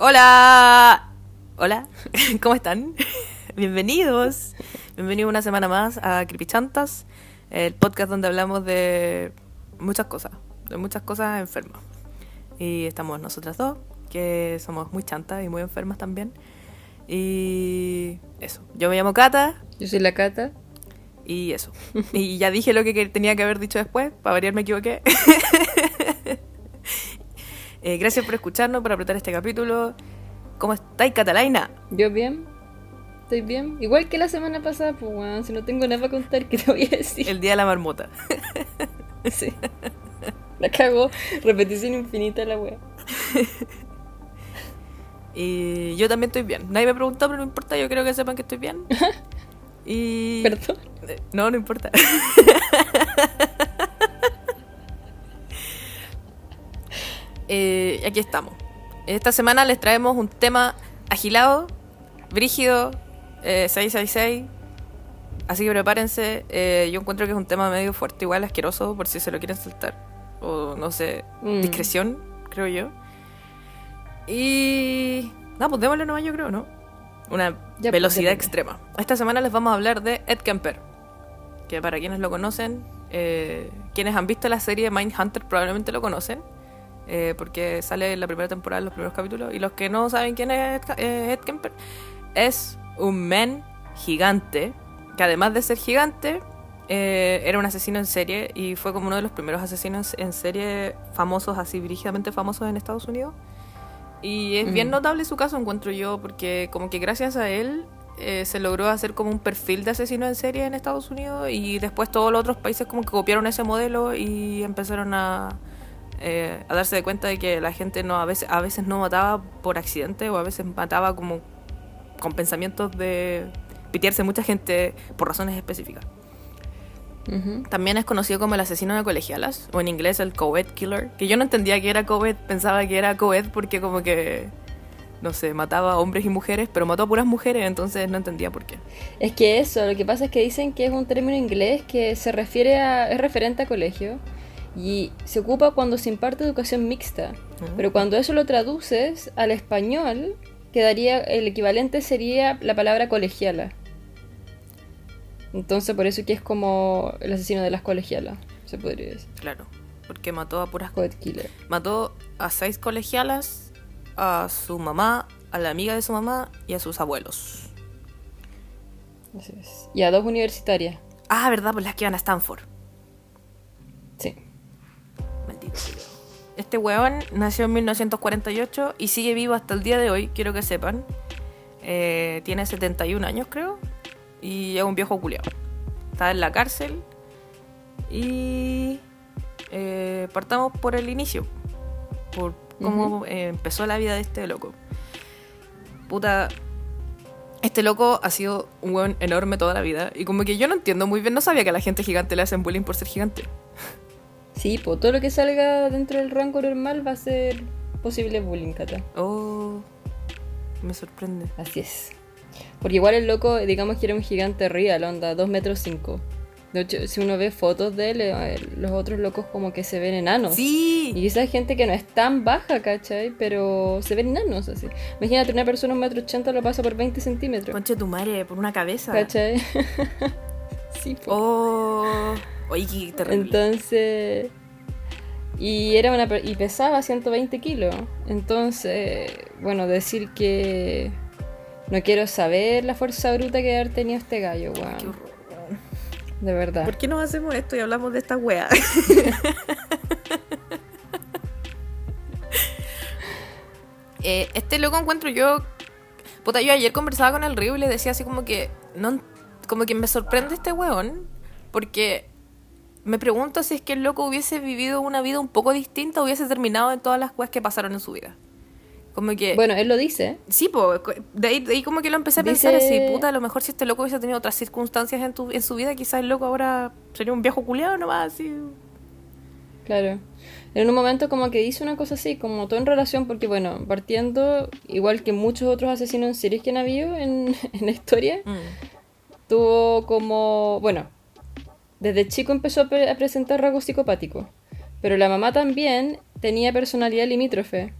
Hola. Hola. ¿Cómo están? Bienvenidos. Bienvenidos una semana más a Creepy Chantas, el podcast donde hablamos de muchas cosas, de muchas cosas enfermas. Y estamos nosotras dos, que somos muy chantas y muy enfermas también. Y eso. Yo me llamo Cata. Yo soy la Cata. Y eso. Y ya dije lo que tenía que haber dicho después. Para variar me equivoqué. Eh, gracias por escucharnos, por apretar este capítulo. ¿Cómo estáis, Catalina? Yo bien. Estoy bien. Igual que la semana pasada, pues bueno, si no tengo nada para contar, ¿qué te voy a decir? El día de la marmota. sí. La cago. Repetición infinita la wea. y yo también estoy bien. Nadie me preguntó, pero no importa, yo creo que sepan que estoy bien. y... ¿Perdón? No, no importa. Eh, aquí estamos. Esta semana les traemos un tema agilado, brígido, eh, 666. Así que prepárense. Eh, yo encuentro que es un tema medio fuerte, igual asqueroso, por si se lo quieren saltar. O no sé, Mm. discreción, creo yo. Y. No, pues démosle nomás, yo creo, ¿no? Una Ya, pues, velocidad extrema. Esta semana les vamos a hablar de Ed Kemper. Que para quienes lo conocen, eh, quienes han visto la serie Mindhunter probablemente lo conocen. Eh, porque sale en la primera temporada, en los primeros capítulos. Y los que no saben quién es Ed, eh, Ed Kemper, es un men gigante. Que además de ser gigante, eh, era un asesino en serie. Y fue como uno de los primeros asesinos en serie famosos, así brígidamente famosos en Estados Unidos. Y es bien Mm. notable su caso, encuentro yo, porque como que gracias a él eh, se logró hacer como un perfil de asesino en serie en Estados Unidos y después todos los otros países como que copiaron ese modelo y empezaron a, eh, a darse de cuenta de que la gente no a veces, a veces no mataba por accidente o a veces mataba como con pensamientos de pitearse mucha gente por razones específicas. También es conocido como el asesino de colegialas, o en inglés el co-ed killer, que yo no entendía que era co-ed, pensaba que era co-ed porque como que, no sé, mataba a hombres y mujeres, pero mató a puras mujeres, entonces no entendía por qué. Es que eso, lo que pasa es que dicen que es un término inglés que se refiere a. es referente a colegio y se ocupa cuando se imparte educación mixta. Pero cuando eso lo traduces al español, quedaría. el equivalente sería la palabra colegiala. Entonces por eso que es como el asesino de las colegialas, se podría decir. Claro, porque mató a puras... Killer. Mató a seis colegialas, a su mamá, a la amiga de su mamá y a sus abuelos. Así es. Y a dos universitarias. Ah, verdad, pues las que iban a Stanford. Este weón nació en 1948 y sigue vivo hasta el día de hoy, quiero que sepan. Eh, tiene 71 años, creo. Y es un viejo culiao. Está en la cárcel. Y eh, partamos por el inicio. Por cómo eh, empezó la vida de este loco. Puta. Este loco ha sido un weón enorme toda la vida. Y como que yo no entiendo muy bien, no sabía que a la gente gigante le hacen bullying por ser gigante. Sí, pues todo lo que salga dentro del rango normal va a ser posible bullying, Cata. Oh, me sorprende. Así es. Porque igual el loco, digamos que era un gigante real, onda, 2 metros 5. De hecho, si uno ve fotos de él, eh, los otros locos como que se ven enanos. Y Sí, quizás hay gente que no es tan baja, ¿cachai? Pero se ven enanos así. Imagínate, una persona un metro ochenta lo pasa por 20 centímetros. conche tu madre, por una cabeza. ¿Cachai? sí, po. Oh, oye, qué terrible. Entonces. Y era una y pesaba 120 kilos. Entonces, bueno, decir que no quiero saber la fuerza bruta que haber tenido este gallo, weón. horror. De verdad. ¿Por qué no hacemos esto y hablamos de esta wea? Eh, este loco encuentro yo. Puta, yo ayer conversaba con el Río y le decía así como que. No, como que me sorprende este weón. Porque me pregunto si es que el loco hubiese vivido una vida un poco distinta, hubiese terminado en todas las weas que pasaron en su vida. Como que. Bueno, él lo dice. Sí, po, de ahí, de ahí como que lo empecé a Dice- pensar así, puta, a lo mejor si este loco hubiese tenido otras circunstancias en, tu, en su vida, quizás el loco ahora sería un viejo culiado nomás, así. Claro. En un momento como que dice una cosa así, como todo en relación, porque bueno, partiendo, igual que muchos otros asesinos en series que han habido en, en la historia, Mm. tuvo como, bueno, desde chico empezó a, pre- a presentar rasgos psicopáticos, pero la mamá también tenía personalidad limítrofe.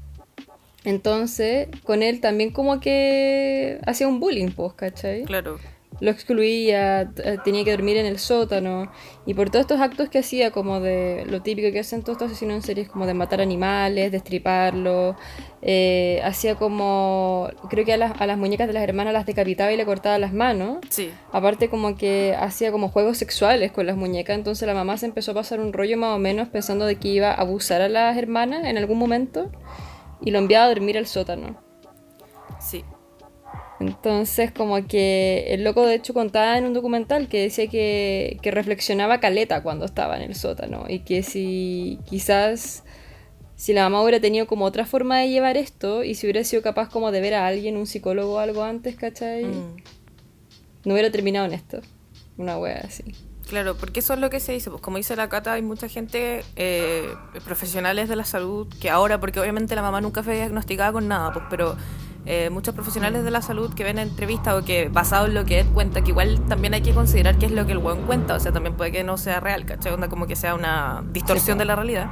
Entonces, con él también como que hacía un bullying, pues, ¿cachai? Claro. Lo excluía, t- tenía que dormir en el sótano. Y por todos estos actos que hacía, como de lo típico que hacen todos estos asesinos en series, como de matar animales, destriparlos. eh, hacía como. Creo que a las, a las muñecas de las hermanas las decapitaba y le cortaba las manos. Sí. Aparte como que hacía como juegos sexuales con las muñecas, entonces la mamá se empezó a pasar un rollo más o menos pensando de que iba a abusar a las hermanas en algún momento y lo enviaba a dormir al sótano. Sí. Entonces como que el loco de hecho contaba en un documental que decía que, que reflexionaba caleta cuando estaba en el sótano y que si quizás si la mamá hubiera tenido como otra forma de llevar esto y si hubiera sido capaz como de ver a alguien, un psicólogo o algo antes, ¿cachai? Mm. No hubiera terminado en esto. Una wea así. Claro, porque eso es lo que se dice. Pues como dice la Cata, hay mucha gente, eh, profesionales de la salud, que ahora, porque obviamente la mamá nunca fue diagnosticada con nada, pues, pero eh, muchos profesionales de la salud que ven entrevistas o que basado en lo que él cuenta, que igual también hay que considerar qué es lo que el buen cuenta, o sea, también puede que no sea real, ¿cachai? Onda como que sea una distorsión Sí, de la realidad.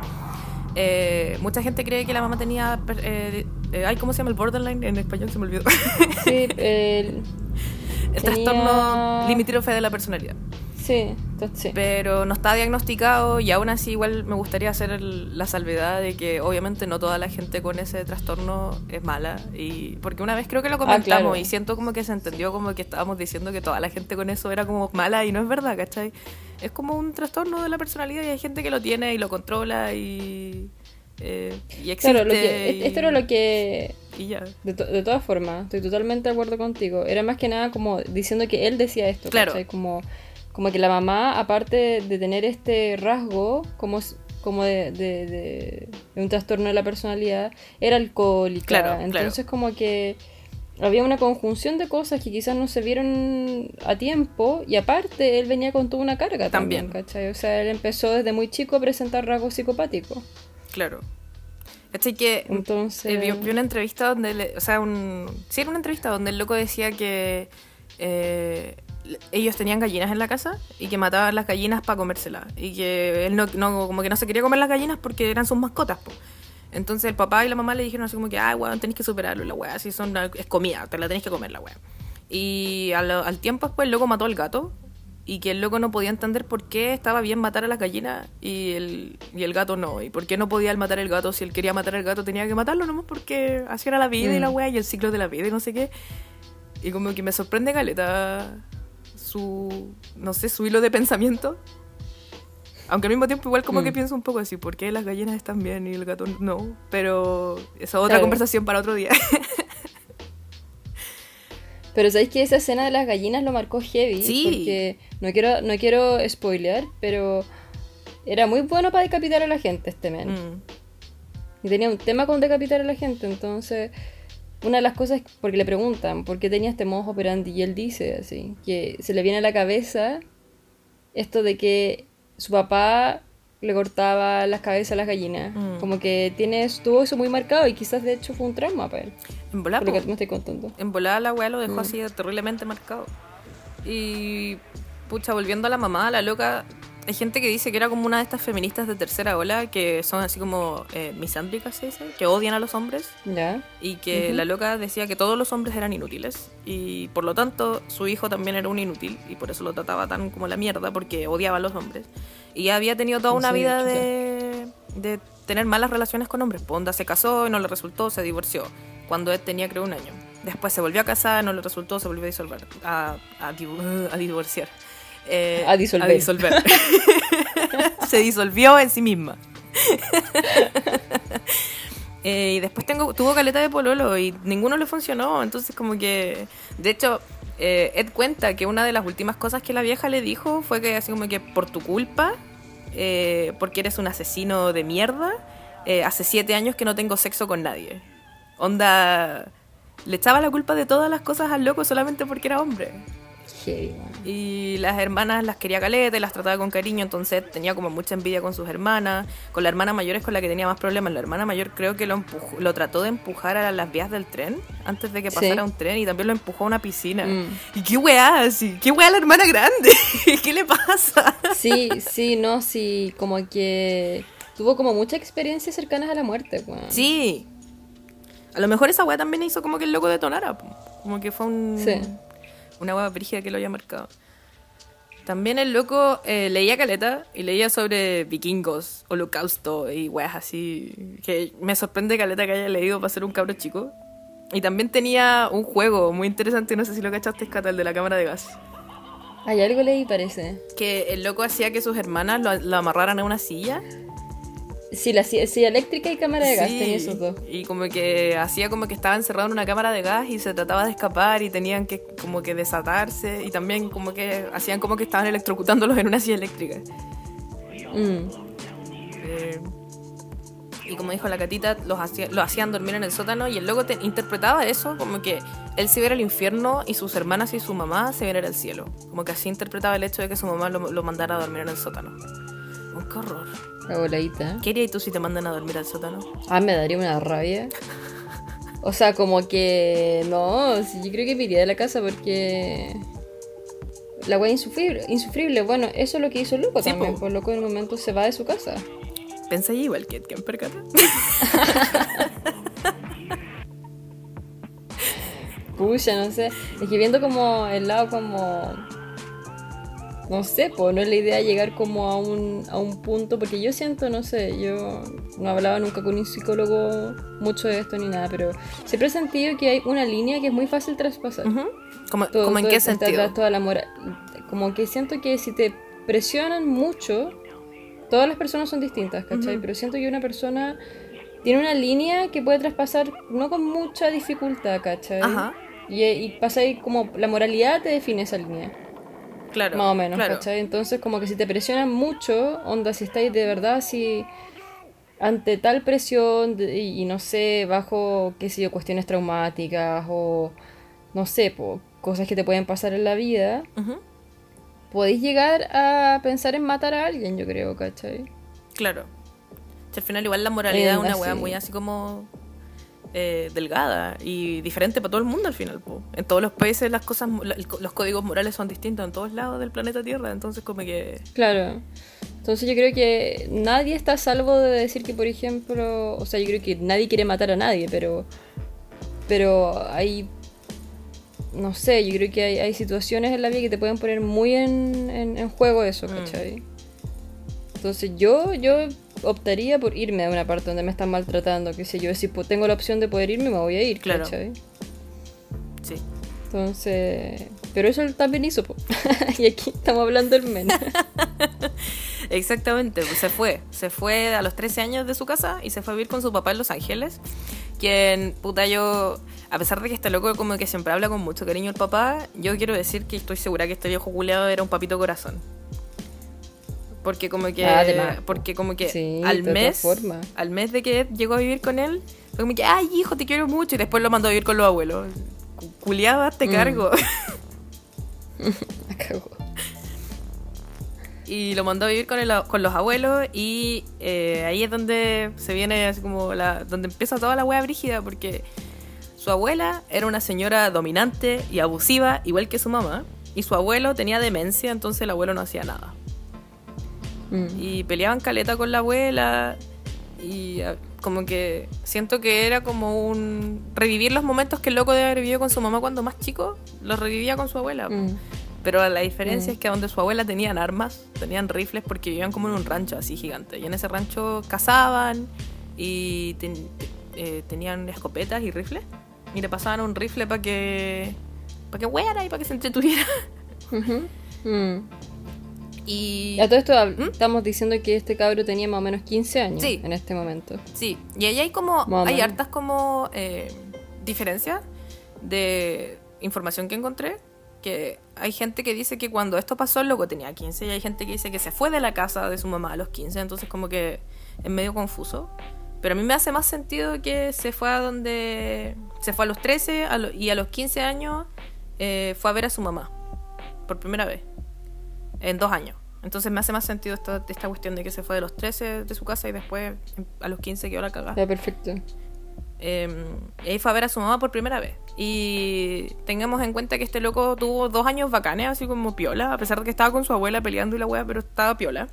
Eh, mucha gente cree que la mamá tenía, eh, ay, ¿cómo se llama el borderline? En español se me olvidó. Sí, el, el Tenía- trastorno limítrofe de la personalidad. Sí, sí. pero no está diagnosticado y aún así igual me gustaría hacer el- la salvedad de que obviamente no toda la gente con ese trastorno es mala y porque una vez creo que lo comentamos Ah, claro. y siento como que se entendió como que estábamos diciendo que toda la gente con eso era como mala y no es verdad, ¿cachai? Es como un trastorno de la personalidad y hay gente que lo tiene y lo controla y, eh, y existe Claro, lo que, y, esto era lo que, y ya. de, to- de todas formas, estoy totalmente de acuerdo contigo. Era más que nada como diciendo que él decía esto, Claro. ¿cachai? Como, como que la mamá, aparte de tener este rasgo, como, como de, de- de- de un trastorno de la personalidad, era alcohólica. Claro, claro. Entonces como que había una conjunción de cosas que quizás no se vieron a tiempo y aparte él venía con toda una carga también, También. ¿cachai? O sea, él empezó desde muy chico a presentar rasgos psicopáticos. Claro. ¿Cachai? Que Entonces... Eh, vi, vi una entrevista donde, le- o sea, un, sí, era una entrevista donde el loco decía que eh, ellos tenían gallinas en la casa y que mataban las gallinas para comérselas y que él no, no- como que no se quería comer las gallinas porque eran sus mascotas, po. Entonces el papá y la mamá le dijeron así como que, ah, weón, tenés que superarlo, la weá, así son, es comida, te la tenés que comer la weá. Y al, al tiempo después el loco mató al gato y que el loco no podía entender por qué estaba bien matar a las gallinas y el, y el gato no. Y por qué no podía él matar el gato si él quería matar al gato tenía que matarlo nomás porque así era la vida y la Mm. weá y el ciclo de la vida y no sé qué. Y como que me sorprende Caleta su, no sé, su hilo de pensamiento. Aunque al mismo tiempo igual como Mm. que pienso un poco así, ¿por qué las gallinas están bien y el gato no? Pero esa es otra Claro. conversación para otro día. Pero sabéis que esa escena de las gallinas lo marcó heavy. Sí. Porque no quiero, no quiero spoilear, pero era muy bueno para decapitar a la gente este men. Mm. Y tenía un tema con decapitar a la gente. Entonces, una de las cosas, porque le preguntan por qué tenía este modo operandi, y él dice así, que se le viene a la cabeza esto de que su papá le cortaba las cabezas a las gallinas. Mm. Como que tiene, tuvo eso muy marcado y quizás de hecho fue un trauma para él. En volada, Por lo que me estás contando. En volada la weá lo dejó Mm. así terriblemente marcado. Y pucha, volviendo a la mamá, la loca, hay gente que dice que era como una de estas feministas de tercera ola que son así como eh, misándricas, se dice, que odian a los hombres. ¿Ya? Y que Ujú. la loca decía que todos los hombres eran inútiles. Y por lo tanto, su hijo también era un inútil. Y por eso lo trataba tan como la mierda, porque odiaba a los hombres. Y había tenido toda una Sí, vida de, de tener malas relaciones con hombres. Pues onda se casó y no le resultó, se divorció. Cuando él tenía, creo, un año. Después se volvió a casar, no le resultó, se volvió a disolver. A, a, a divorciar. Eh, A disolver. a disolver. se disolvió en sí misma. Eh, y después tengo, tuvo caleta de pololo y ninguno le funcionó. Entonces, como que. De hecho, eh, Ed cuenta que una de las últimas cosas que la vieja le dijo fue que, así como que por tu culpa, porque eres un asesino de mierda, hace siete años que no tengo sexo con nadie. Onda. Le echaba la culpa de todas las cosas al loco solamente porque era hombre. Heavy. Y las hermanas las quería caleta y las trataba con cariño, entonces tenía como mucha envidia con sus hermanas. Con la hermana mayor es con la que tenía más problemas. La hermana mayor creo que lo, empujó- lo trató de empujar a las vías del tren antes de que Sí. pasara un tren y también lo empujó a una piscina. Mm. ¿Y qué weá? así? ¿Qué weá la hermana grande? ¿Qué le pasa? Sí, sí, no, sí, como que tuvo como muchas experiencias cercanas a la muerte, weón. Sí. A lo mejor esa weá también hizo como que el loco detonara. Como que fue un, Sí. Una weá brígida que lo había marcado. También el loco eh, leía caleta y leía sobre vikingos, holocausto y weas así. Que me sorprende caleta que haya leído para ser un cabro chico. Y también tenía un juego muy interesante, no sé si lo cachaste, Cata, el de la cámara de gas. Hay algo leí, parece. Que el loco hacía que sus hermanas lo, lo amarraran a una silla. Sí, la silla eléctrica y cámara de gas, Sí, tenía esos dos. Y como que hacía como que estaba encerrado en una cámara de gas y se trataba de escapar y tenían que como que desatarse y también como que hacían como que estaban electrocutándolos en una silla eléctrica. Mm. Eh, y como dijo la catita, los hacía- lo hacían dormir en el sótano y el loco te- interpretaba eso como que él se iba al infierno y sus hermanas y su mamá se iban al cielo. Como que así interpretaba el hecho de que su mamá lo, lo mandara a dormir en el sótano. Qué horror. La voladita. ¿Qué harías tú si te mandan a dormir al sótano? Ah, me daría una rabia. O sea, como que. No, sí, yo creo que me iría de la casa porque. La wea insufrible, insufrible. Bueno, eso es lo que hizo Loco Sí, también. po. Por loco en un momento se va de su casa. Pensé igual que Ken Percata. Pucha, no sé. Es que viendo como el lado como. No sé, pues no es la idea llegar como a un, a un punto, porque yo siento, no sé, yo no hablaba nunca con un psicólogo mucho de esto ni nada, pero siempre he sentido que hay una línea que es muy fácil traspasar. ¿Cómo, Todo- cómo en todo qué sentido? toda la mora- Como que siento que si te presionan mucho, todas las personas son distintas, ¿cachai? Pero siento que una persona tiene una línea que puede traspasar no con mucha dificultad, ¿cachai? Ajá, Y, y pasa ahí como la moralidad te define esa línea, claro. más o menos, claro. ¿cachai? Entonces como que si te presionan mucho, onda, si estáis de verdad, si ante tal presión de- y, y no sé, bajo, qué sé yo, cuestiones traumáticas o no sé, po, cosas que te pueden pasar en la vida, Ujú, podéis llegar a pensar en matar a alguien, yo creo, ¿cachai? Claro. Si al final igual la moralidad es una weá muy así como eh, delgada y diferente para todo el mundo al final. po. En todos los países las cosas, los códigos morales son distintos en todos lados del planeta Tierra, entonces como que... Claro. Entonces yo creo que nadie está a salvo de decir que, por ejemplo, o sea, yo creo que nadie quiere matar a nadie, pero, pero hay, no sé, yo creo que hay, hay situaciones en la vida que te pueden poner muy en, en, en juego eso, Mm. ¿cachai? Entonces yo, yo optaría por irme a una parte donde me están maltratando, qué sé yo, si tengo la opción de poder irme, me voy a ir, Claro. ¿cachai? Sí. Entonces, pero eso él también hizo, po. y aquí estamos hablando del men. Exactamente, pues se fue. Se fue a los 13 años de su casa y se fue a vivir con su papá en Los Ángeles. Quien, puta, yo, a pesar de que este loco como que siempre habla con mucho cariño el papá, yo quiero decir que estoy segura que este viejo culiado era un papito corazón. Porque como que, Ah, porque como que Sí, al mes, al mes de que llegó a vivir con él, fue como que, ay hijo, te quiero mucho, y después lo mandó a vivir con los abuelos. Cu- Culiado, te Mm. cargo. Cagó. y lo mandó a vivir con, el- con los abuelos y eh, ahí es donde se viene así como la donde empieza toda la wea brígida porque su abuela era una señora dominante y abusiva igual que su mamá y su abuelo tenía demencia entonces el abuelo no hacía nada Mm. y peleaban caleta con la abuela y ah, como que siento que era como un revivir los momentos que el loco debe haber vivido con su mamá cuando más chico los revivía con su abuela Mm. pero la diferencia Mm. es que donde su abuela tenían armas, tenían rifles porque vivían como en un rancho así gigante. Y en ese rancho cazaban y ten- eh, tenían escopetas y rifles. Y le pasaban un rifle para que para que hueara y para que se entretuviera. Mm. Y A todo esto ¿Mm? estamos diciendo que este cabro tenía más o menos 15 años Sí. en este momento. sí, y ahí hay como hay hartas como eh, diferencias de información que encontré. Que hay gente que dice que cuando esto pasó el loco tenía 15 y hay gente que dice que se fue de la casa de su mamá a los 15, entonces como que es medio confuso. Pero a mí me hace más sentido que se fue a donde... Se fue a los 13 a lo- y a los 15 años eh, fue a ver a su mamá. Por primera vez. En dos años. Entonces me hace más sentido esta, esta cuestión de que se fue de los 13 de su casa y después a los 15 quedó la cagada. Ya, perfecto. Eh, y ahí fue a ver a su mamá por primera vez. Y tengamos en cuenta que este loco tuvo dos años bacanes, así como piola, a pesar de que estaba con su abuela peleando y la wea, pero estaba piola.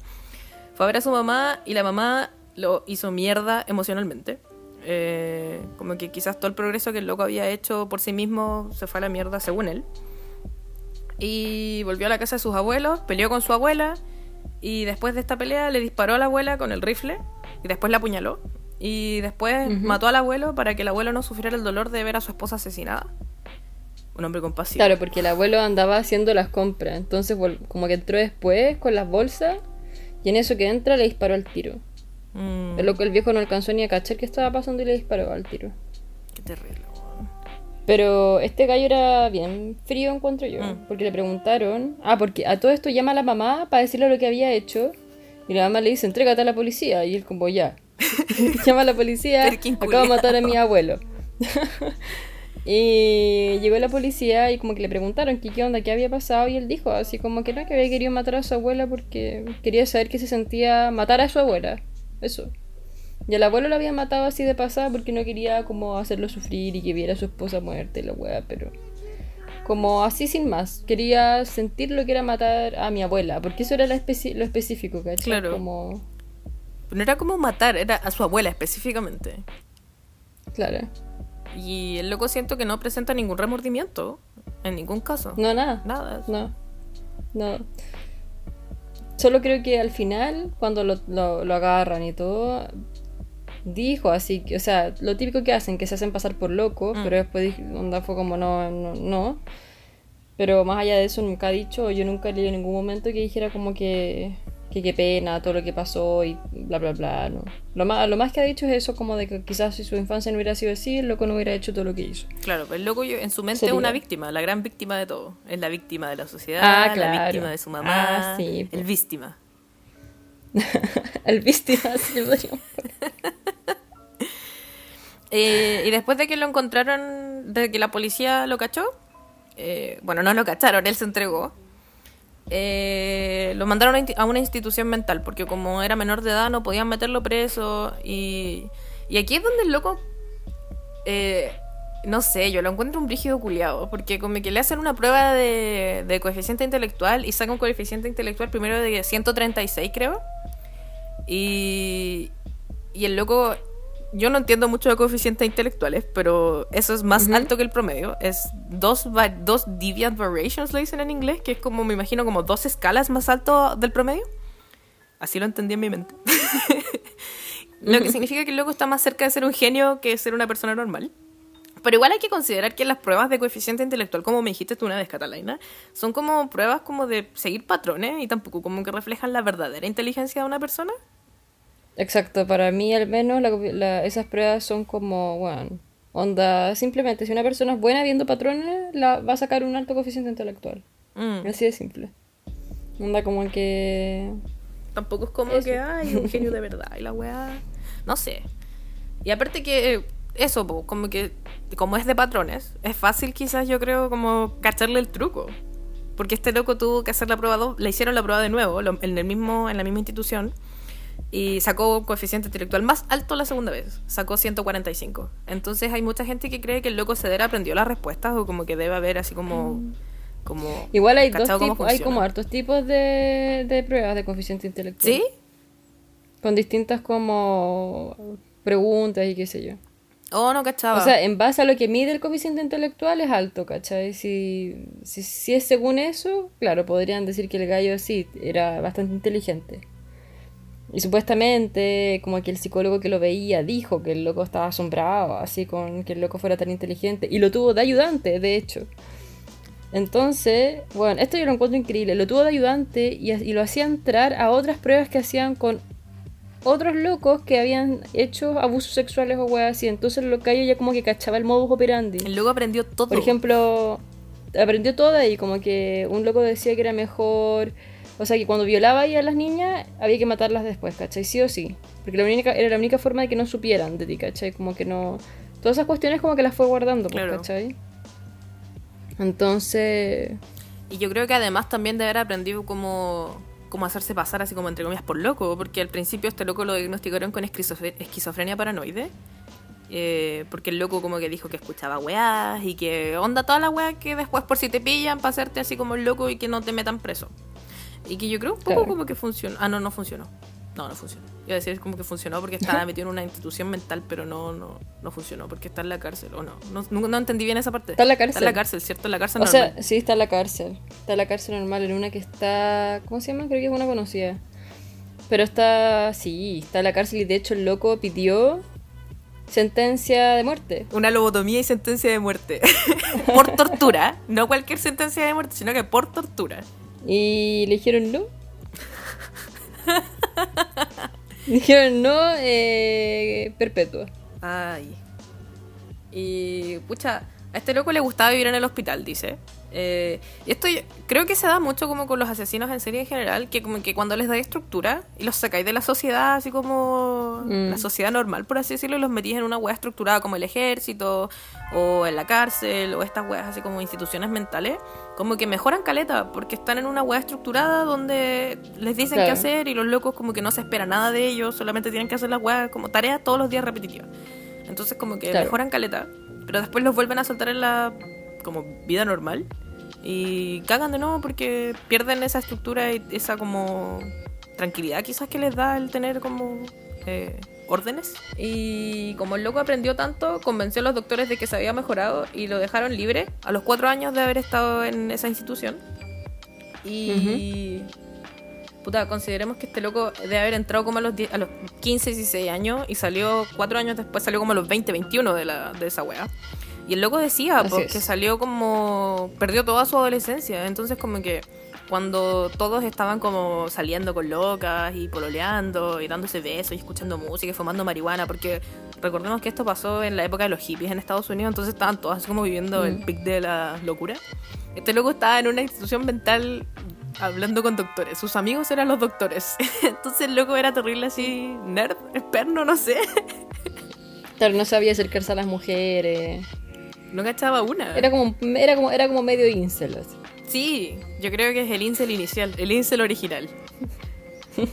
Fue a ver a su mamá y la mamá lo hizo mierda emocionalmente. Eh, como que quizás todo el progreso que el loco había hecho por sí mismo se fue a la mierda, según él. Y volvió a la casa de sus abuelos, peleó con su abuela. Y después de esta pelea le disparó a la abuela con el rifle. Y después la apuñaló. Y después mató al abuelo para que el abuelo no sufriera el dolor de ver a su esposa asesinada. Un hombre compasivo. Claro, porque el abuelo andaba haciendo las compras. Entonces, como que entró después con las bolsas. Y en eso que entra le disparó al tiro. Mm. Es lo que el viejo no alcanzó ni a cachar que estaba pasando y le disparó al tiro. Qué terrible. Pero este gallo era bien frío, encuentro yo. Mm. Porque le preguntaron. Ah, porque a todo esto llama a la mamá para decirle lo que había hecho. Y la mamá le dice, entrégate a la policía. Y él, como ya. llama a la policía. Acabo de matar a mi abuelo. y llegó la policía y como que le preguntaron qué, qué onda, qué había pasado. Y él dijo así como que no, que había querido matar a su abuela porque quería saber qué se sentía matar a su abuela. Eso. Y el abuelo lo había matado así de pasada porque no quería como hacerlo sufrir y que viera a su esposa muerta y la wea, pero como así sin más. Quería sentir lo que era matar a mi abuela, porque eso era lo, específico, ¿cachai? Claro. Como... No era como matar, era a su abuela específicamente. Claro. Y el loco siento que no presenta ningún remordimiento, en ningún caso. No, nada. Nada. No. No. Solo creo que al final, cuando lo, lo, agarran y todo, dijo así, que, o sea, lo típico que hacen, que se hacen pasar por locos, mm. pero después onda fue como no, no, no. Pero más allá de eso nunca ha dicho, yo nunca leído en ningún momento que dijera como que, que qué pena todo lo que pasó y bla bla bla, no. Lo más, lo más que ha dicho es eso como de que quizás si su infancia no hubiera sido así, el loco no hubiera hecho todo lo que hizo. Claro, pues el loco en su mente es una víctima, la gran víctima de todo. Es la víctima de la sociedad, ah, la víctima de su mamá, ah, sí, el víctima. el víctima, sí, Eh, y después de que lo encontraron, de que la policía lo cachó, eh, bueno, no lo cacharon, él se entregó. Eh, lo mandaron a una institución mental, porque como era menor de edad no podían meterlo preso. Y, y aquí es donde el loco, no sé, yo lo encuentro un brígido culiado, porque como que le hacen una prueba de, coeficiente intelectual y saca un coeficiente intelectual primero de 136, creo. Y, y el loco yo no entiendo mucho de coeficientes intelectuales, pero eso es más alto que el promedio. Es dos, dos deviant variations, le dicen en inglés, que es como, me imagino, como dos escalas más alto del promedio. Así lo entendí en mi mente. lo que significa que el loco está más cerca de ser un genio que ser una persona normal. Pero igual hay que considerar que las pruebas de coeficiente intelectual, como me dijiste tú una vez, Catalina, son como pruebas como de seguir patrones y tampoco como que reflejan la verdadera inteligencia de una persona. Exacto, para mí al menos esas pruebas son como, bueno, onda, simplemente si una persona es buena viendo patrones, la, va a sacar un alto coeficiente intelectual. Mm. Así de simple. Onda como que... Tampoco es como que hay un genio de verdad y la weá... No sé. Y aparte que eso, como que como es de patrones, es fácil quizás yo creo como cacharle el truco. Porque este loco tuvo que hacer la prueba dos, le hicieron la prueba de nuevo en, el mismo, en la misma institución y sacó coeficiente intelectual más alto la segunda vez, sacó 145. Entonces hay mucha gente que cree que el loco Cedera aprendió las respuestas o como que debe haber así como... como Igual hay dos tipos, hay como hartos tipos de, de pruebas de coeficiente intelectual. ¿Sí? Con distintas como preguntas y qué sé yo. Oh, no cachaba. O sea, en base a lo que mide el coeficiente intelectual es alto, ¿cachai? Si, si, si es según eso, claro, podrían decir que el gallo sí era bastante inteligente. Y supuestamente, como que el psicólogo que lo veía dijo que el loco estaba asombrado, así con que el loco fuera tan inteligente. Y lo tuvo de ayudante, de hecho. Entonces, bueno, esto yo lo encuentro increíble. Lo tuvo de ayudante y, lo hacía entrar a otras pruebas que hacían con otros locos que habían hecho abusos sexuales o weas así. Entonces lo que ya como que cachaba el modus operandi. El loco aprendió todo. Por ejemplo, aprendió todo ahí. Como que un loco decía que era mejor o sea que cuando violaba a las niñas había que matarlas después, ¿cachai? Sí o sí. Porque la única, era la única forma de que no supieran de ti, ¿cachai? Como que no... Todas esas cuestiones como que las fue guardando, pues, ¿cachai? Entonces... Y yo creo que además también de haber aprendido cómo, cómo hacerse pasar así como entre comillas por loco, porque al principio este loco lo diagnosticaron con esquizofrenia paranoide. Eh, porque el loco como que dijo que escuchaba weas y que onda toda la wea que después por si te pillan para hacerte así como el loco y que no te metan preso. Y que yo creo un poco como que funcionó. Ah, no, no funcionó. No, no funcionó. Iba a decir como que funcionó porque estaba metido en una institución mental, pero no, no, no funcionó porque está en la cárcel. O no, no, no, no entendí bien esa parte. Está en la cárcel. Está en la cárcel, ¿cierto? En la cárcel O normal. sea, sí, está en la cárcel. Está en la cárcel normal, en una que está. ¿Cómo se llama? Creo que es una conocida. Pero está. Sí, está en la cárcel y de hecho el loco pidió sentencia de muerte. Una lobotomía y sentencia de muerte. por tortura. No cualquier sentencia de muerte, sino que por tortura. Y le dijeron no. Dijeron no, eh, perpetua. Ay. Y, pucha, a este loco le gustaba vivir en el hospital, dice. Eh, y esto yo- creo que se da mucho como con los asesinos en serie en general, que como que cuando les dais estructura y los sacáis de la sociedad, así como Mm. la sociedad normal, por así decirlo, y los metís en una wea estructurada como el ejército, o en la cárcel, o estas weas así como instituciones mentales, como que mejoran caleta, porque están en una wea estructurada donde les dicen qué hacer y los locos como que no se espera nada de ellos, solamente tienen que hacer las weas como tareas todos los días repetitivas. Entonces como que Claro. mejoran caleta, pero después los vuelven a soltar en la como vida normal y cagan de nuevo porque pierden esa estructura y esa como tranquilidad quizás que les da el tener como eh, órdenes. Y como el loco aprendió tanto, convenció a los doctores de que se había mejorado y lo dejaron libre a los cuatro años de haber estado en esa institución. Y... Puta, consideremos que este loco debe haber entrado como a los, 10 a los 15, 16 años y salió cuatro años después, salió como a los 20, 21 de, la, de esa wea. Y el loco decía, porque es. salió como. perdió toda su adolescencia. Entonces, como que cuando todos estaban como saliendo con locas y pololeando y dándose besos y escuchando música y fumando marihuana, porque recordemos que esto pasó en la época de los hippies en Estados Unidos, entonces estaban todos así como viviendo el Mm. pic de la locura. Este loco estaba en una institución mental hablando con doctores. Sus amigos eran los doctores. Entonces el loco era terrible así, nerd, esperno, no sé. Claro, no sabía acercarse a las mujeres. No cachaba una. Era como, era como, era como medio incel. así. Sí, yo creo que es el incel inicial, el incel original.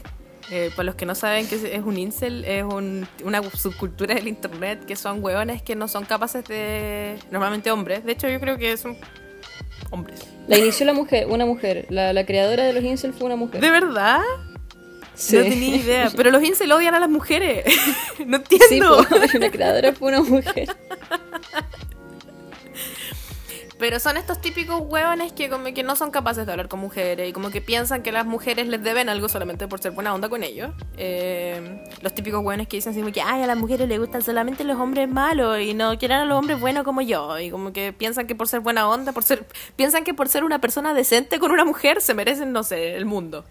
Eh, para los que no saben qué es- un incel, es un- una subcultura del internet que son hueones que no son capaces de... Normalmente hombres, de hecho yo creo que son hombres. La inició la mujer, una mujer. La, la creadora de los incel fue una mujer. ¿De verdad? Sí. No tenía idea. Pero los incel odian a las mujeres. no Sí, entiendo. po, la creadora fue una mujer. Pero son estos típicos hueones que como que no son capaces de hablar con mujeres y como que piensan que las mujeres les deben algo solamente por ser buena onda con ellos. Eh, los típicos hueones que dicen así como que ay a las mujeres les gustan solamente los hombres malos y no quieren a los hombres buenos como yo y como que piensan que por ser buena onda, por ser piensan que por ser una persona decente con una mujer se merecen no sé el mundo.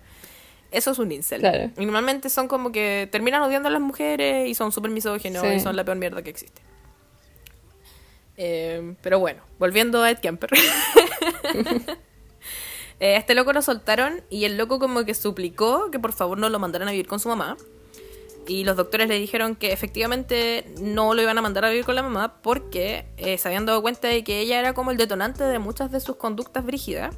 Eso es un incel. Claro. Y normalmente son como que terminan odiando a las mujeres y son súper misóginos Sí. y son la peor mierda que existe. Eh, pero bueno, volviendo a Ed Kemper. Eh, a este loco lo soltaron y el loco como que suplicó que por favor no lo mandaran a vivir con su mamá. Y los doctores le dijeron que efectivamente no lo iban a mandar a vivir con la mamá porque eh, se habían dado cuenta de que ella era como el detonante de muchas de sus conductas brígidas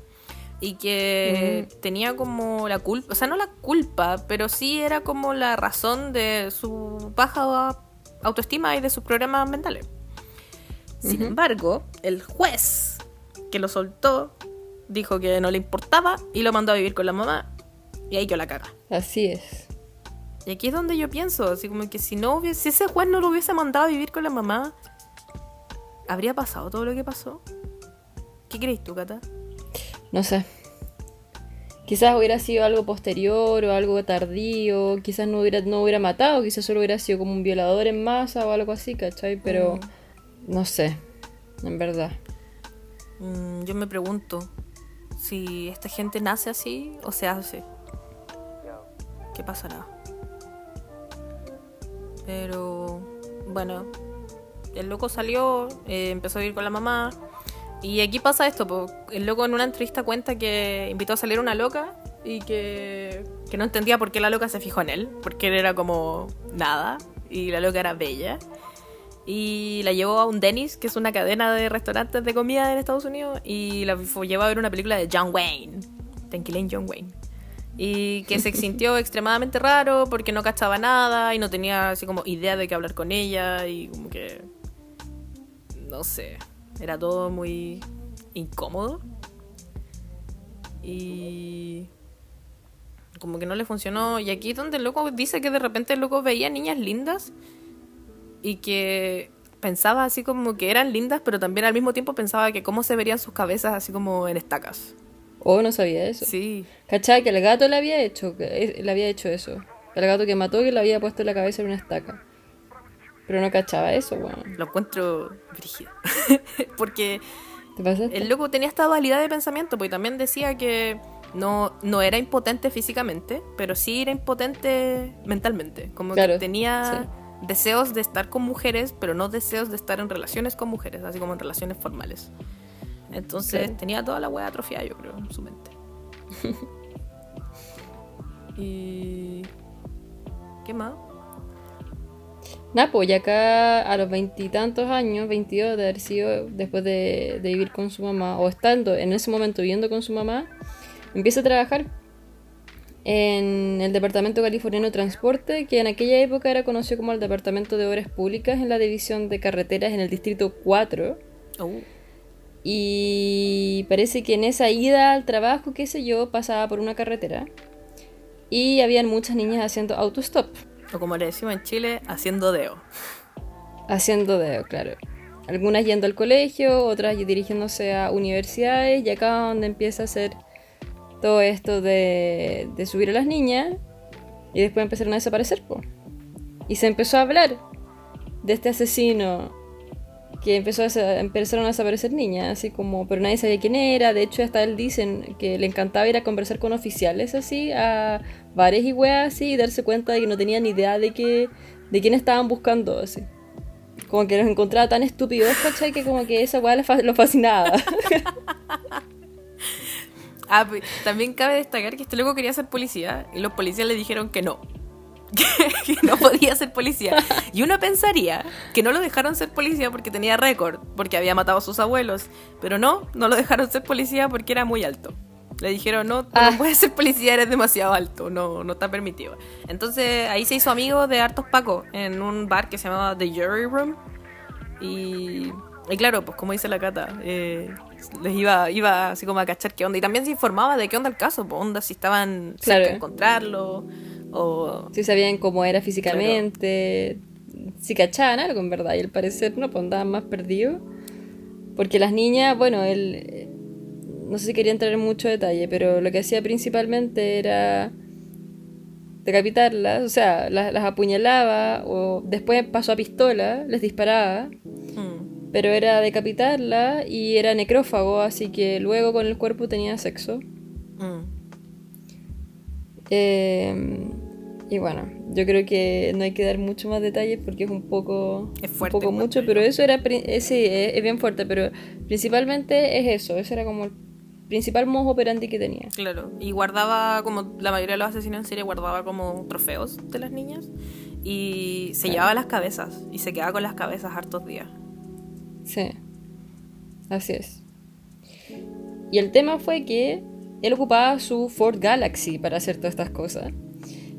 y que tenía como la culpa, o sea, no la culpa, pero sí era como la razón de su baja autoestima y de sus problemas mentales. Sin embargo, el juez que lo soltó dijo que no le importaba y lo mandó a vivir con la mamá y ahí que la caga. Así es. Y aquí es donde yo pienso, así como que si no hubiese, si ese juez no lo hubiese mandado a vivir con la mamá, ¿habría pasado todo lo que pasó? ¿Qué crees tú, Cata? No sé. Quizás hubiera sido algo posterior o algo tardío, quizás no hubiera, no hubiera matado, quizás solo hubiera sido como un violador en masa o algo así, ¿cachai? Pero no sé, en verdad. Mm, yo me pregunto si esta gente nace así o se hace. ¿Qué pasará? Pero bueno, el loco salió, eh, empezó a vivir con la mamá. Y aquí pasa esto, po. el loco en una entrevista cuenta que invitó a salir una loca y que, que no entendía por qué la loca se fijó en él, porque él era como nada y la loca era bella. Y la llevó a un Denny's, que es una cadena de restaurantes de comida en Estados Unidos, y la llevó a ver una película de John Wayne, Tranquilén John Wayne. Y que se sintió extremadamente raro porque no cachaba nada y no tenía así como idea de qué hablar con ella y como que... No sé, era todo muy incómodo. Y... Como que no le funcionó. Y aquí donde el loco dice que de repente el loco veía niñas lindas y que pensaba así como que eran lindas, pero también al mismo tiempo pensaba que cómo se verían sus cabezas así como en estacas. Oh, no sabía eso. Sí. ¿Cachai? Que el gato le había hecho, le había hecho eso. El gato que mató que le había puesto la cabeza en una estaca. Pero no cachaba eso, weón. Lo encuentro brígido. Porque ¿Te pasaste? el loco tenía esta dualidad de pensamiento, porque también decía que no, no era impotente físicamente, pero sí era impotente mentalmente. Como Claro, que tenía deseos de estar con mujeres, pero no deseos de estar en relaciones con mujeres, así como en relaciones formales. Entonces tenía toda la hueá atrofiada, yo creo, en su mente. y. ¿Qué más? Napo, y acá a los veintitantos años, 22 de haber sido después de, de vivir con su mamá, o estando en ese momento viviendo con su mamá, empieza a trabajar en el Departamento Californiano de Transporte, que en aquella época era conocido como el Departamento de Obras Públicas en la División de Carreteras en el Distrito 4. Uh, Y parece que en esa ida al trabajo, qué sé yo, pasaba por una carretera. Y habían muchas niñas haciendo autostop. o como le decimos en Chile, haciendo deo. Haciendo dedo, claro. Algunas yendo al colegio, otras dirigiéndose a universidades, y acá donde empieza a hacer todo esto de, de subir a las niñas, y después empezaron a desaparecer. Y se empezó a hablar de este asesino que empezó a empezaron a desaparecer niñas, así como, pero nadie sabía quién era. De hecho, hasta él dicen que le encantaba ir a conversar con oficiales así, a bares y weas así, y darse cuenta de que no tenían ni idea de que, de quién estaban buscando así. Como que los encontraba tan estúpidos, ¿cachai? Que como que esa fa- lo fascinaba. Ah, pues, también cabe destacar que este loco quería ser policía y los policías le dijeron que no. Que, no podía ser policía. Y uno pensaría que no lo dejaron ser policía porque tenía récord, porque había matado a sus abuelos. Pero no, no lo dejaron ser policía porque era muy alto. Le dijeron, no, tú Ah. no puedes ser policía, eres demasiado alto, no, no está permitido. Entonces ahí se hizo amigo de hartos pacos en un bar que se llamaba The Jury Room. Y, y claro, pues como dice la Cata, eh, les iba, iba así como a cachar qué onda. Y también se informaba de qué onda el caso, pues onda, si estaban cerca Claro. de encontrarlo o... Si sabían cómo era físicamente, si cachaban algo en verdad, y al parecer no, pues andaban más perdidos. Porque las niñas, bueno, él, eh, no sé si quería entrar en mucho detalle, pero lo que hacía principalmente era decapitarlas, o sea, las, las apuñalaba, o después pasó a pistola, les disparaba, Mm, pero era decapitarla y era necrófago, así que luego con el cuerpo tenía sexo. mm. Eh, y bueno, yo creo que no hay que dar mucho más detalles porque es un poco, Es fuerte, un poco mucho, pero eso era, eh, sí, es, es bien fuerte, pero principalmente es eso, ese era como el principal modo operandi que tenía. Claro, y guardaba, como la mayoría de los asesinos en serie, guardaba como trofeos de las niñas. Y se llevaba las cabezas, y se quedaba con las cabezas hartos días. Sí, así es. Y el tema fue que él ocupaba su Ford Galaxy para hacer todas estas cosas.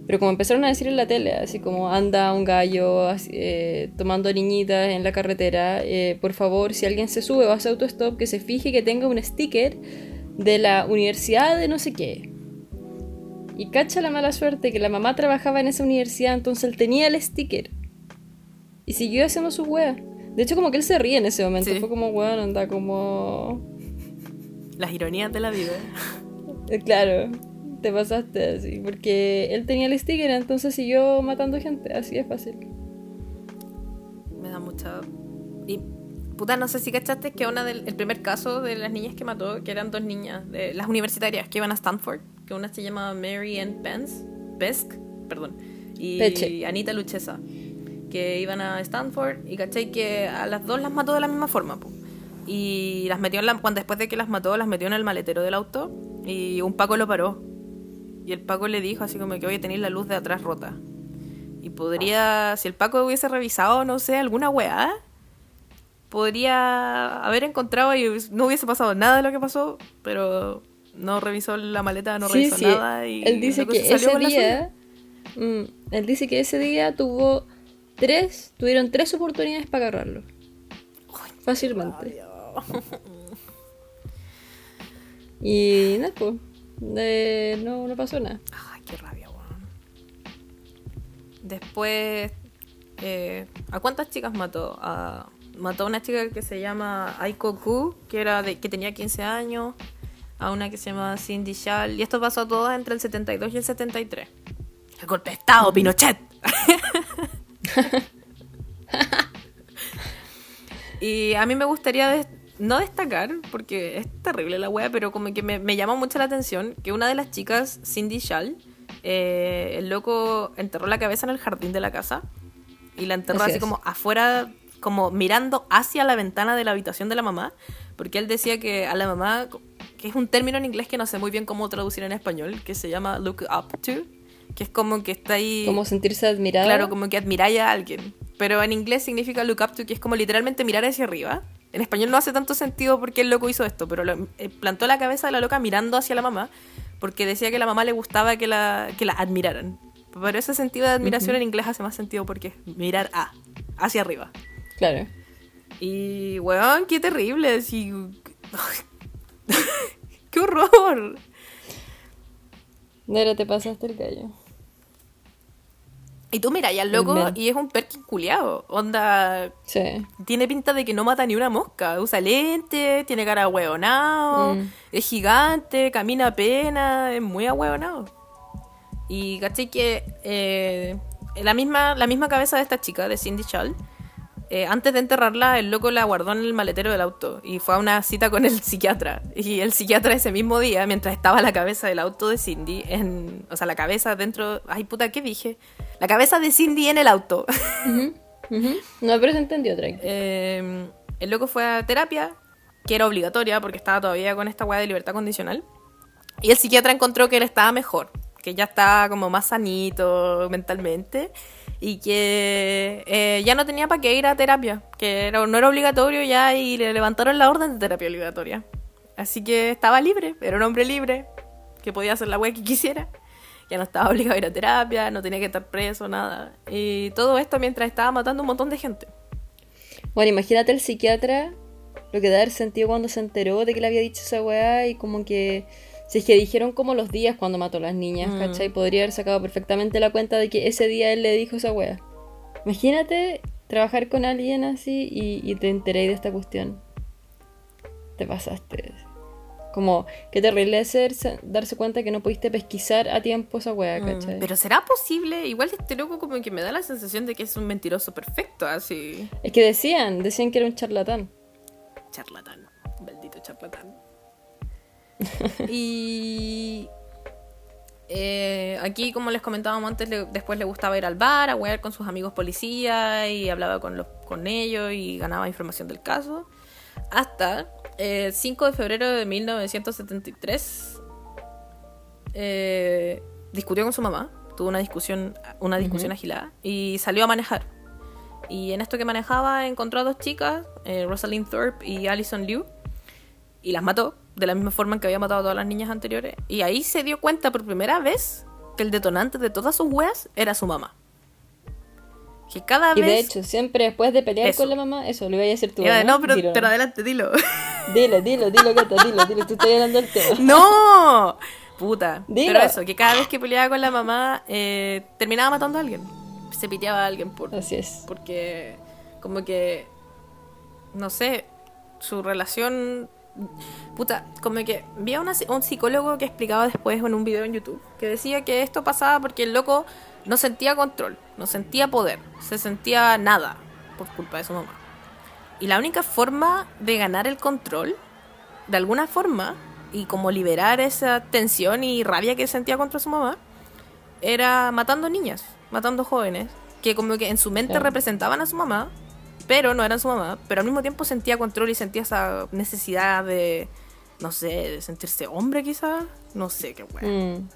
Pero como empezaron a decir en la tele, así como anda un gallo así, eh, tomando niñitas en la carretera, eh, por favor, si alguien se sube o hace autostop, que se fije que tenga un sticker de la universidad de no sé qué. Y cacha la mala suerte que la mamá trabajaba en esa universidad, entonces él tenía el sticker. Y siguió haciendo su wea. De hecho, como que él se ríe en ese momento. Sí. Fue como, weón, anda como. Las ironías de la vida. Eh, Claro, te pasaste así. Porque él tenía el sticker, entonces siguió matando gente. Así es fácil. Me da mucha. Y puta, no sé si cachaste que una del el primer caso de las niñas que mató, que eran dos niñas, de las universitarias que iban a Stanford, que una se llamaba Mary Ann Pence, Pesk, perdón, y Peche. Anita Luchesa, que iban a Stanford y cachai que a las dos las mató de la misma forma, po. Y las metió en la, cuando después de que las mató, las metió en el maletero del auto y un Paco lo paró. Y el Paco le dijo así como que, oye, tenéis la luz de atrás rota. Y podría, si el Paco hubiese revisado, no sé, alguna weá, podría haber encontrado y no hubiese pasado nada de lo que pasó, pero no revisó la maleta, no sí, revisó sí. nada. Y él dice que ese día. mm, él dice que ese día tuvo tres. Tuvieron tres oportunidades para agarrarlo. Fácilmente. Y nada, pues. eh, no, no pasó nada. Ay, qué rabia, weón. Después, eh, ¿a cuántas chicas mató? A, mató a una chica que se llama Aiko Ku, que, era de, que tenía 15 años, a una que se llama Cindy Shal, y esto pasó a todas entre el 72 y el 73. El golpe de Estado, Pinochet. y a mí me gustaría des- no destacar, porque es terrible la wea, pero como que me, me llama mucho la atención que una de las chicas, Cindy Shal, eh, el loco enterró la cabeza en el jardín de la casa y la enterró Así así como afuera, como mirando hacia la ventana de la habitación de la mamá, porque él decía que a la mamá, que es un término en inglés que no sé muy bien cómo traducir en español, que se llama look up to, que es como que está ahí... Como sentirse admirado. Claro, como que admiráis a alguien. Pero en inglés significa look up to, que es como literalmente mirar hacia arriba. En español no hace tanto sentido porque el loco hizo esto, pero lo- eh, plantó la cabeza de la loca mirando hacia la mamá, porque decía que la mamá le gustaba que la, que la admiraran. Pero ese sentido de admiración en inglés hace más sentido porque es mirar a, hacia arriba. Claro. Y, weón, qué terrible. así- ¡Qué horror! Nero, te pasaste el gallo. Y tú mira, ya el loco y es un perkin culiao. Onda, Sí. Tiene pinta de que no mata ni una mosca. Usa lente, tiene cara ahueonado, Mm. es gigante, camina apenas, es muy ahueonado. Y caché que eh, la, misma, la misma cabeza de esta chica, de Cindy Schall, eh, antes de enterrarla, el loco la guardó en el maletero del auto y fue a una cita con el psiquiatra. Y el psiquiatra ese mismo día, mientras estaba la cabeza del auto de Cindy, en, o sea, la cabeza dentro... Ay, puta, ¿qué dije? La cabeza de Cindy en el auto. Ujú. No, pero se entendió, tranqui. Eh, el loco fue a terapia, que era obligatoria porque estaba todavía con esta weá de libertad condicional. Y el psiquiatra encontró que él estaba mejor, que ya estaba como más sanito mentalmente y que eh, ya no tenía para qué ir a terapia, que era- no era obligatorio ya y le levantaron la orden de terapia obligatoria. Así que estaba libre, era un hombre libre, que podía hacer la weá que quisiera. Ya no estaba obligado a ir a terapia, no tenía que estar preso, nada. Y todo esto mientras estaba matando un montón de gente. Bueno, imagínate el psiquiatra lo que da haber sentido cuando se enteró de que le había dicho esa weá y como que. Si es que dijeron como los días cuando mató a las niñas, Mm. ¿cachai? Podría haber sacado perfectamente la cuenta de que ese día él le dijo esa weá. Imagínate trabajar con alguien así y, y te enteré de esta cuestión. Te pasaste. Como, qué terrible es ser- darse cuenta que no pudiste pesquisar a tiempo esa weá, Mm, ¿cachai? Pero será posible, igual este loco como que me da la sensación de que es un mentiroso perfecto, así. Es que decían, decían que era un charlatán. Charlatán, maldito charlatán. y eh, aquí, como les comentábamos antes, le- después le gustaba ir al bar, a huear con sus amigos policías y hablaba con, los, con ellos y ganaba información del caso. Hasta eh, el 5 de febrero de 1973 eh, discutió con su mamá, tuvo una discusión, una discusión agilada y salió a manejar. Y en esto que manejaba encontró a dos chicas, eh, Rosalind Thorpe y Alison Liu, y las mató de la misma forma en que había matado a todas las niñas anteriores. Y ahí se dio cuenta por primera vez que el detonante de todas sus weas era su mamá. Que cada Y de hecho, siempre después de pelear Eso. con la mamá, eso, lo iba a decir tú. No, pero, pero adelante, dilo. dilo, dilo, dilo, Cata, dilo, dilo, tú estás hablando del tema. ¡No! Puta. Dilo. Pero eso, que cada vez que peleaba con la mamá, eh, terminaba matando a alguien. Se piteaba a alguien por, Así es. porque como que no sé su relación puta como que vi a una- un psicólogo que explicaba después en un video en YouTube que decía que esto pasaba porque el loco no sentía control no sentía poder se sentía nada por culpa de su mamá y la única forma de ganar el control de alguna forma y como liberar esa tensión y rabia que sentía contra su mamá era matando niñas, matando jóvenes, que como que en su mente Claro. representaban a su mamá, pero no eran su mamá, pero al mismo tiempo sentía control y sentía esa necesidad de, no sé, de sentirse hombre quizás, no sé qué weá. Mm.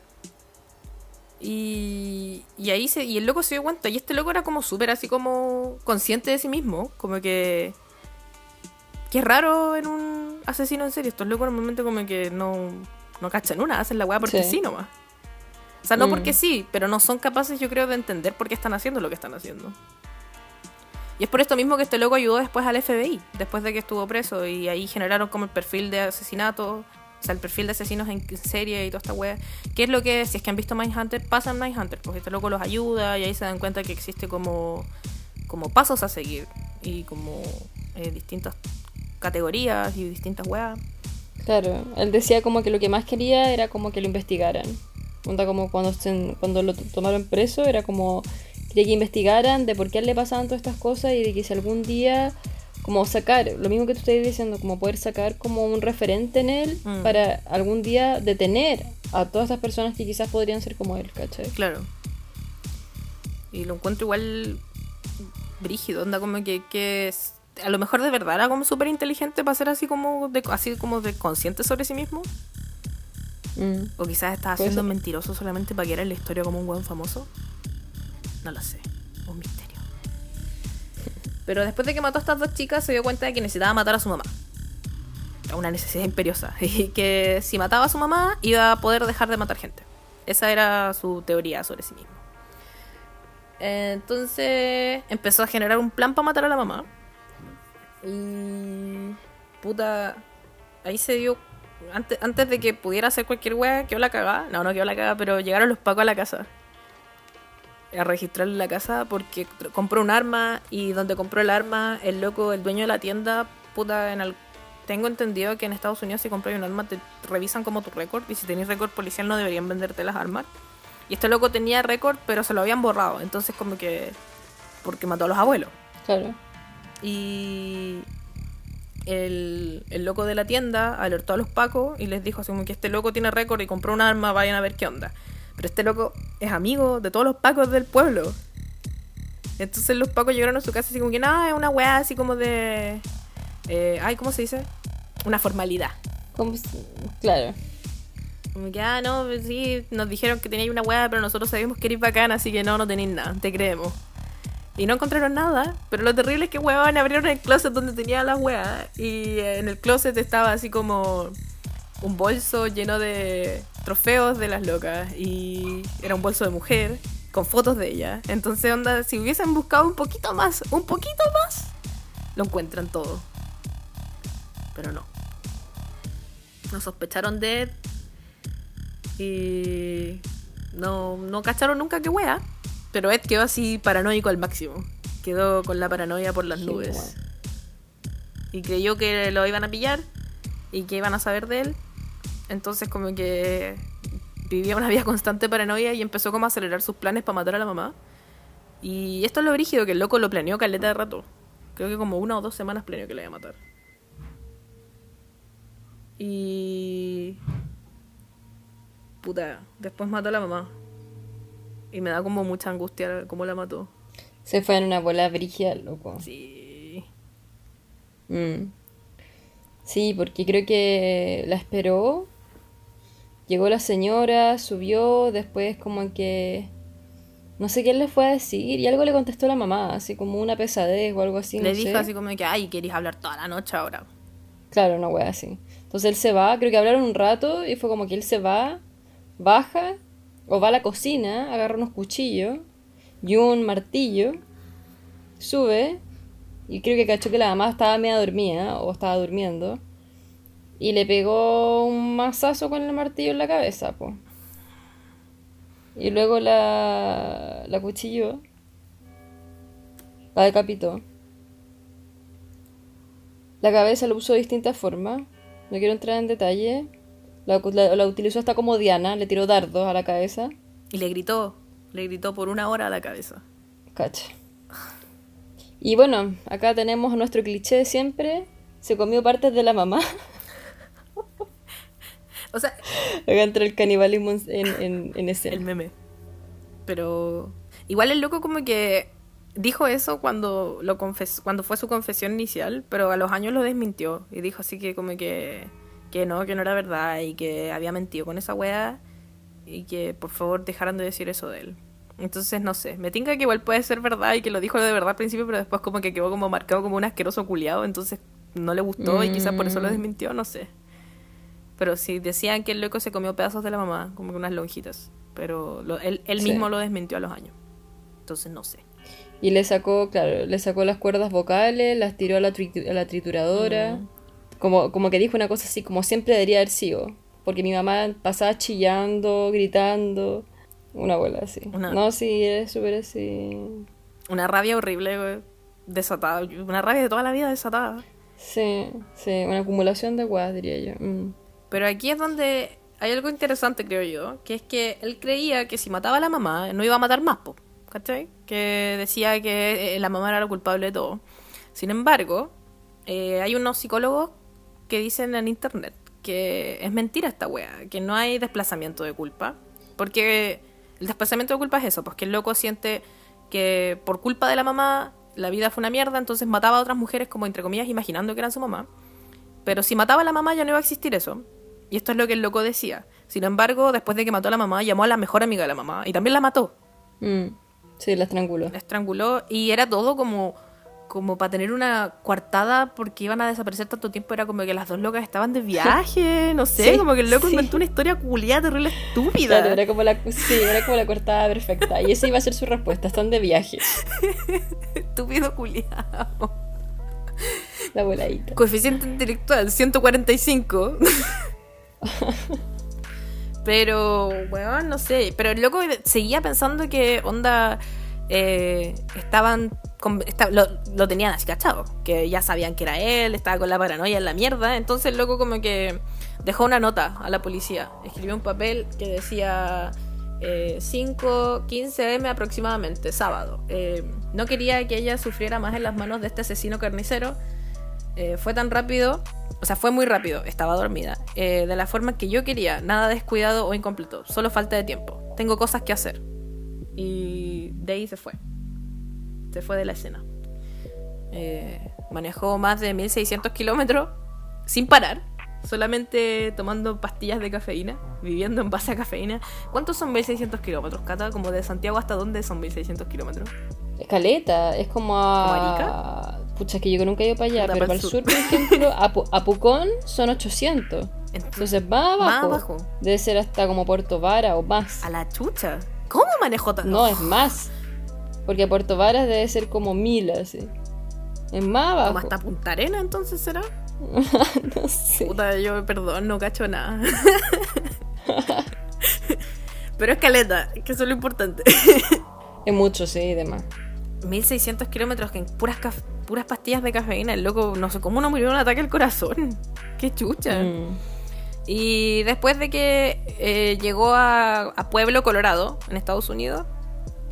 Y, y ahí se, y el loco se dio cuenta, y este loco era como súper así como consciente de sí mismo, como que... Que es raro en un asesino en serie, estos locos normalmente como que no, no cachan una, hacen la weá porque sí, Sí. nomás. O sea, no Mm. porque sí, pero no son capaces yo creo de entender por qué están haciendo lo que están haciendo. Y es por esto mismo que este loco ayudó después al FBI, después de que estuvo preso, y ahí generaron como el perfil de asesinato O sea, el perfil de asesinos en serie y toda esta wea. ¿Qué es lo que, si es que han visto Mindhunter, pasa en Mindhunter? Pues este loco los ayuda y ahí se dan cuenta que existe como, como pasos a seguir y como eh, distintas categorías y distintas weas. Claro, él decía como que lo que más quería era como que lo investigaran. Onda como cuando, se- cuando lo tomaron preso, era como quería que investigaran de por qué a él le pasaban todas estas cosas y de que si algún día, como sacar, lo mismo que tú estás diciendo, como poder sacar como un referente en él Mm. para algún día detener a todas esas personas que quizás podrían ser como él, ¿cachai? Claro. Y lo encuentro igual brígido, onda como que, que es- a lo mejor de verdad era como súper inteligente para ser así como de, así como de consciente sobre sí mismo. Mm. O quizás estaba siendo ser. mentiroso solamente para que era en la historia como un buen famoso. No lo sé. Un misterio. Pero después de que mató a estas dos chicas se dio cuenta de que necesitaba matar a su mamá. Una necesidad imperiosa. Y que si mataba a su mamá iba a poder dejar de matar gente. Esa era su teoría sobre sí mismo. Entonces empezó a generar un plan para matar a la mamá. Y. Puta. Ahí se dio. Antes, antes de que pudiera hacer cualquier wea, quedó la cagada. No, no quedó la cagada, pero llegaron los pacos a la casa. A registrarle la casa porque compró un arma y donde compró el arma, el loco, el dueño de la tienda, puta, en el... Tengo entendido que en Estados Unidos si compras un arma te revisan como tu récord y si tenés récord policial no deberían venderte las armas. Y este loco tenía récord, pero se lo habían borrado. Entonces como que... Porque mató a los abuelos. Claro. Y el, el loco de la tienda alertó a los pacos y les dijo así como que este loco tiene récord y compró un arma, vayan a ver qué onda. Pero este loco es amigo de todos los pacos del pueblo. Entonces los pacos llegaron a su casa así como que nada, es una weá así como de... eh, ay, ¿cómo se dice? Una formalidad. Como Claro. Como que, ah, no, sí, nos dijeron que teníais una weá, pero nosotros sabíamos que eres bacán, así que no, no tenéis nada, te creemos. Y no encontraron nada, pero lo terrible es que weón abrieron el closet donde tenía las weas y en el closet estaba así como un bolso lleno de trofeos de las locas y era un bolso de mujer con fotos de ella. Entonces, onda, si hubiesen buscado un poquito más, un poquito más, lo encuentran todo. Pero no. No sospecharon de Ed y no, no cacharon nunca qué wea. Pero Ed quedó así paranoico al máximo. Quedó con la paranoia por las nubes. guay. Y creyó que lo iban a pillar y que iban a saber de él. Entonces como que vivía una vida constante paranoia y empezó como a acelerar sus planes para matar a la mamá. Y esto es lo brígido, que el loco lo planeó caleta de rato. Creo que como una o dos semanas planeó que le iba a matar. Y... Puta, después mató a la mamá. Y me da como mucha angustia cómo la mató. Se fue en una bola brígida, loco. Sí. Mm. Sí, porque creo que la esperó. Llegó la señora, subió, después como que... No sé qué le fue a decir y algo le contestó la mamá, así como una pesadez o algo así. Le no dijo sé. así como que, ay, querés hablar toda la noche ahora. Claro, una wea así. Entonces él se va, creo que hablaron un rato y fue como que él se va, baja, o va a la cocina, agarra unos cuchillos y un martillo, sube, y creo que cachó que la mamá estaba media dormida, o estaba durmiendo, y le pegó un mazazo con el martillo en la cabeza, po. Y luego la, la cuchilló, la decapitó. La cabeza lo usó de distintas formas. No quiero entrar en detalle. La, la- la utilizó hasta como Diana, le tiró dardos a la cabeza. Y le gritó, le gritó por una hora a la cabeza. Cacha. Y bueno, acá tenemos nuestro cliché de siempre. Se comió partes de la mamá. O sea, acá entra el canibalismo en, en, en, en escena. el meme. Pero igual el loco como que dijo eso cuando lo confes cuando fue su confesión inicial, pero a los años lo desmintió y dijo así que como que que no, que no era verdad y que había mentido con esa wea y que por favor dejaran de decir eso de él. Entonces no sé, me tinca que igual puede ser verdad y que lo dijo de verdad al principio, pero después como que quedó como marcado como un asqueroso culiado, entonces no le gustó y quizás por eso lo Mm. desmintió, no sé. Pero sí decían que el loco se comió pedazos de la mamá, como que unas lonjitas. Pero lo- él, él Sí. mismo lo desmintió a los años. Entonces no sé. Y le sacó, claro, le sacó las cuerdas vocales, las tiró a la, a la trituradora. Mm. Como, como que dijo una cosa así, como siempre debería haber sido. Porque mi mamá pasaba chillando, gritando. Una abuela así. Una- No, sí, es súper así. Una rabia horrible, güey, desatada. Una rabia de toda la vida desatada. Sí, sí, una acumulación de guas, diría yo. Mm. Pero aquí es donde hay algo interesante, creo yo, que es que él creía que si mataba a la mamá, no iba a matar más, po, ¿cachai? Que decía que eh, la mamá era la culpable de todo. Sin embargo, eh, hay unos psicólogos que dicen en internet que es mentira esta wea, que no hay desplazamiento de culpa, porque el desplazamiento de culpa es eso, pues que el loco siente que por culpa de la mamá la vida fue una mierda, entonces mataba a otras mujeres como entre comillas imaginando que eran su mamá. Pero si mataba a la mamá ya no iba a existir eso. Y esto es lo que el loco decía. Sin embargo, después de que mató a la mamá, llamó a la mejor amiga de la mamá y también la mató. Mm. Sí, la estranguló. La estranguló y era todo como como para tener una coartada porque iban a desaparecer tanto tiempo era como que las dos locas estaban de viaje, no sé, Sí, como que el loco sí. inventó una historia culiada terrible estúpida. Claro, era como la, sí, era como la cortada perfecta. Y esa iba a ser su respuesta. Están de viaje. Estúpido culiado. La voladita. Coeficiente intelectual, 145. pero, bueno, no sé. Pero el loco seguía pensando que onda eh, estaban. Lo, tenían así cachado. Que ya sabían que era él, estaba con la paranoia en la mierda. Entonces el loco como que dejó una nota a la policía. Escribió un papel que decía. Eh, 5, 15 m aproximadamente, sábado. Eh, no quería que ella sufriera más en las manos de este asesino carnicero. Eh, fue tan rápido, o sea, fue muy rápido, estaba dormida. Eh, de la forma que yo quería, nada descuidado o incompleto, solo falta de tiempo. Tengo cosas que hacer. Y de ahí se fue. Se fue de la escena. Eh, manejó más de 1600 kilómetros sin parar, solamente tomando pastillas de cafeína, viviendo en base a cafeína. ¿Cuántos son 1600 kilómetros, Cata? ¿Como de Santiago hasta dónde son 1600 kilómetros? Escaleta, es como a. ¿Como Pucha, que yo nunca he ido para allá, Puta, pero para el sur. sur, por ejemplo, a, a Pucón son 800. Entonces más Más abajo. abajo. Debe ser hasta como Puerto Vara o más. A la chucha. ¿Cómo manejó tan No, es más. Porque Puerto Varas debe ser como mil, así. Es más abajo. Como hasta Punta Arena, entonces será. no sé. Puta, yo, perdón, no cacho nada. Pero es caleta, que eso es lo importante. Es mucho, sí, y demás. 1600 kilómetros en puras, puras pastillas de cafeína. El loco, no sé cómo no murió un ataque al corazón. Qué chucha. Mm. Y después de que eh, llegó a, a Pueblo, Colorado, en Estados Unidos,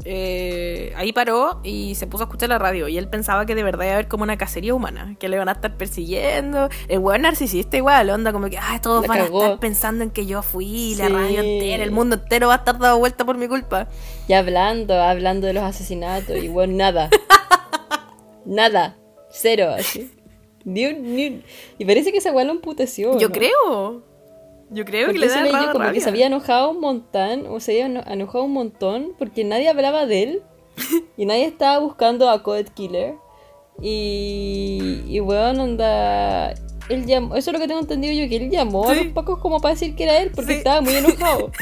eh, ahí paró y se puso a escuchar la radio. Y él pensaba que de verdad iba a haber como una cacería humana, que le van a estar persiguiendo. El weón narcisista igual, onda como que, ay, todos La van cagó. a estar pensando en que yo fui, la radio entera, el mundo entero va a estar dado vuelta por mi culpa. Y hablando, hablando de los asesinatos, y bueno, nada. nada. Cero, así. Ni un- ni un- Y parece que esa weá lo emputeció. Yo ¿no? creo. Yo creo Porque que le da rabia. como que se había enojado un montón, o se había eno- enojado un montón porque nadie hablaba de él y nadie estaba buscando a Code Killer. Y, y weón, onda. Él llamó, eso es lo que tengo entendido yo, que él llamó a Sí. los pacos como para decir que era él porque Sí. estaba muy enojado.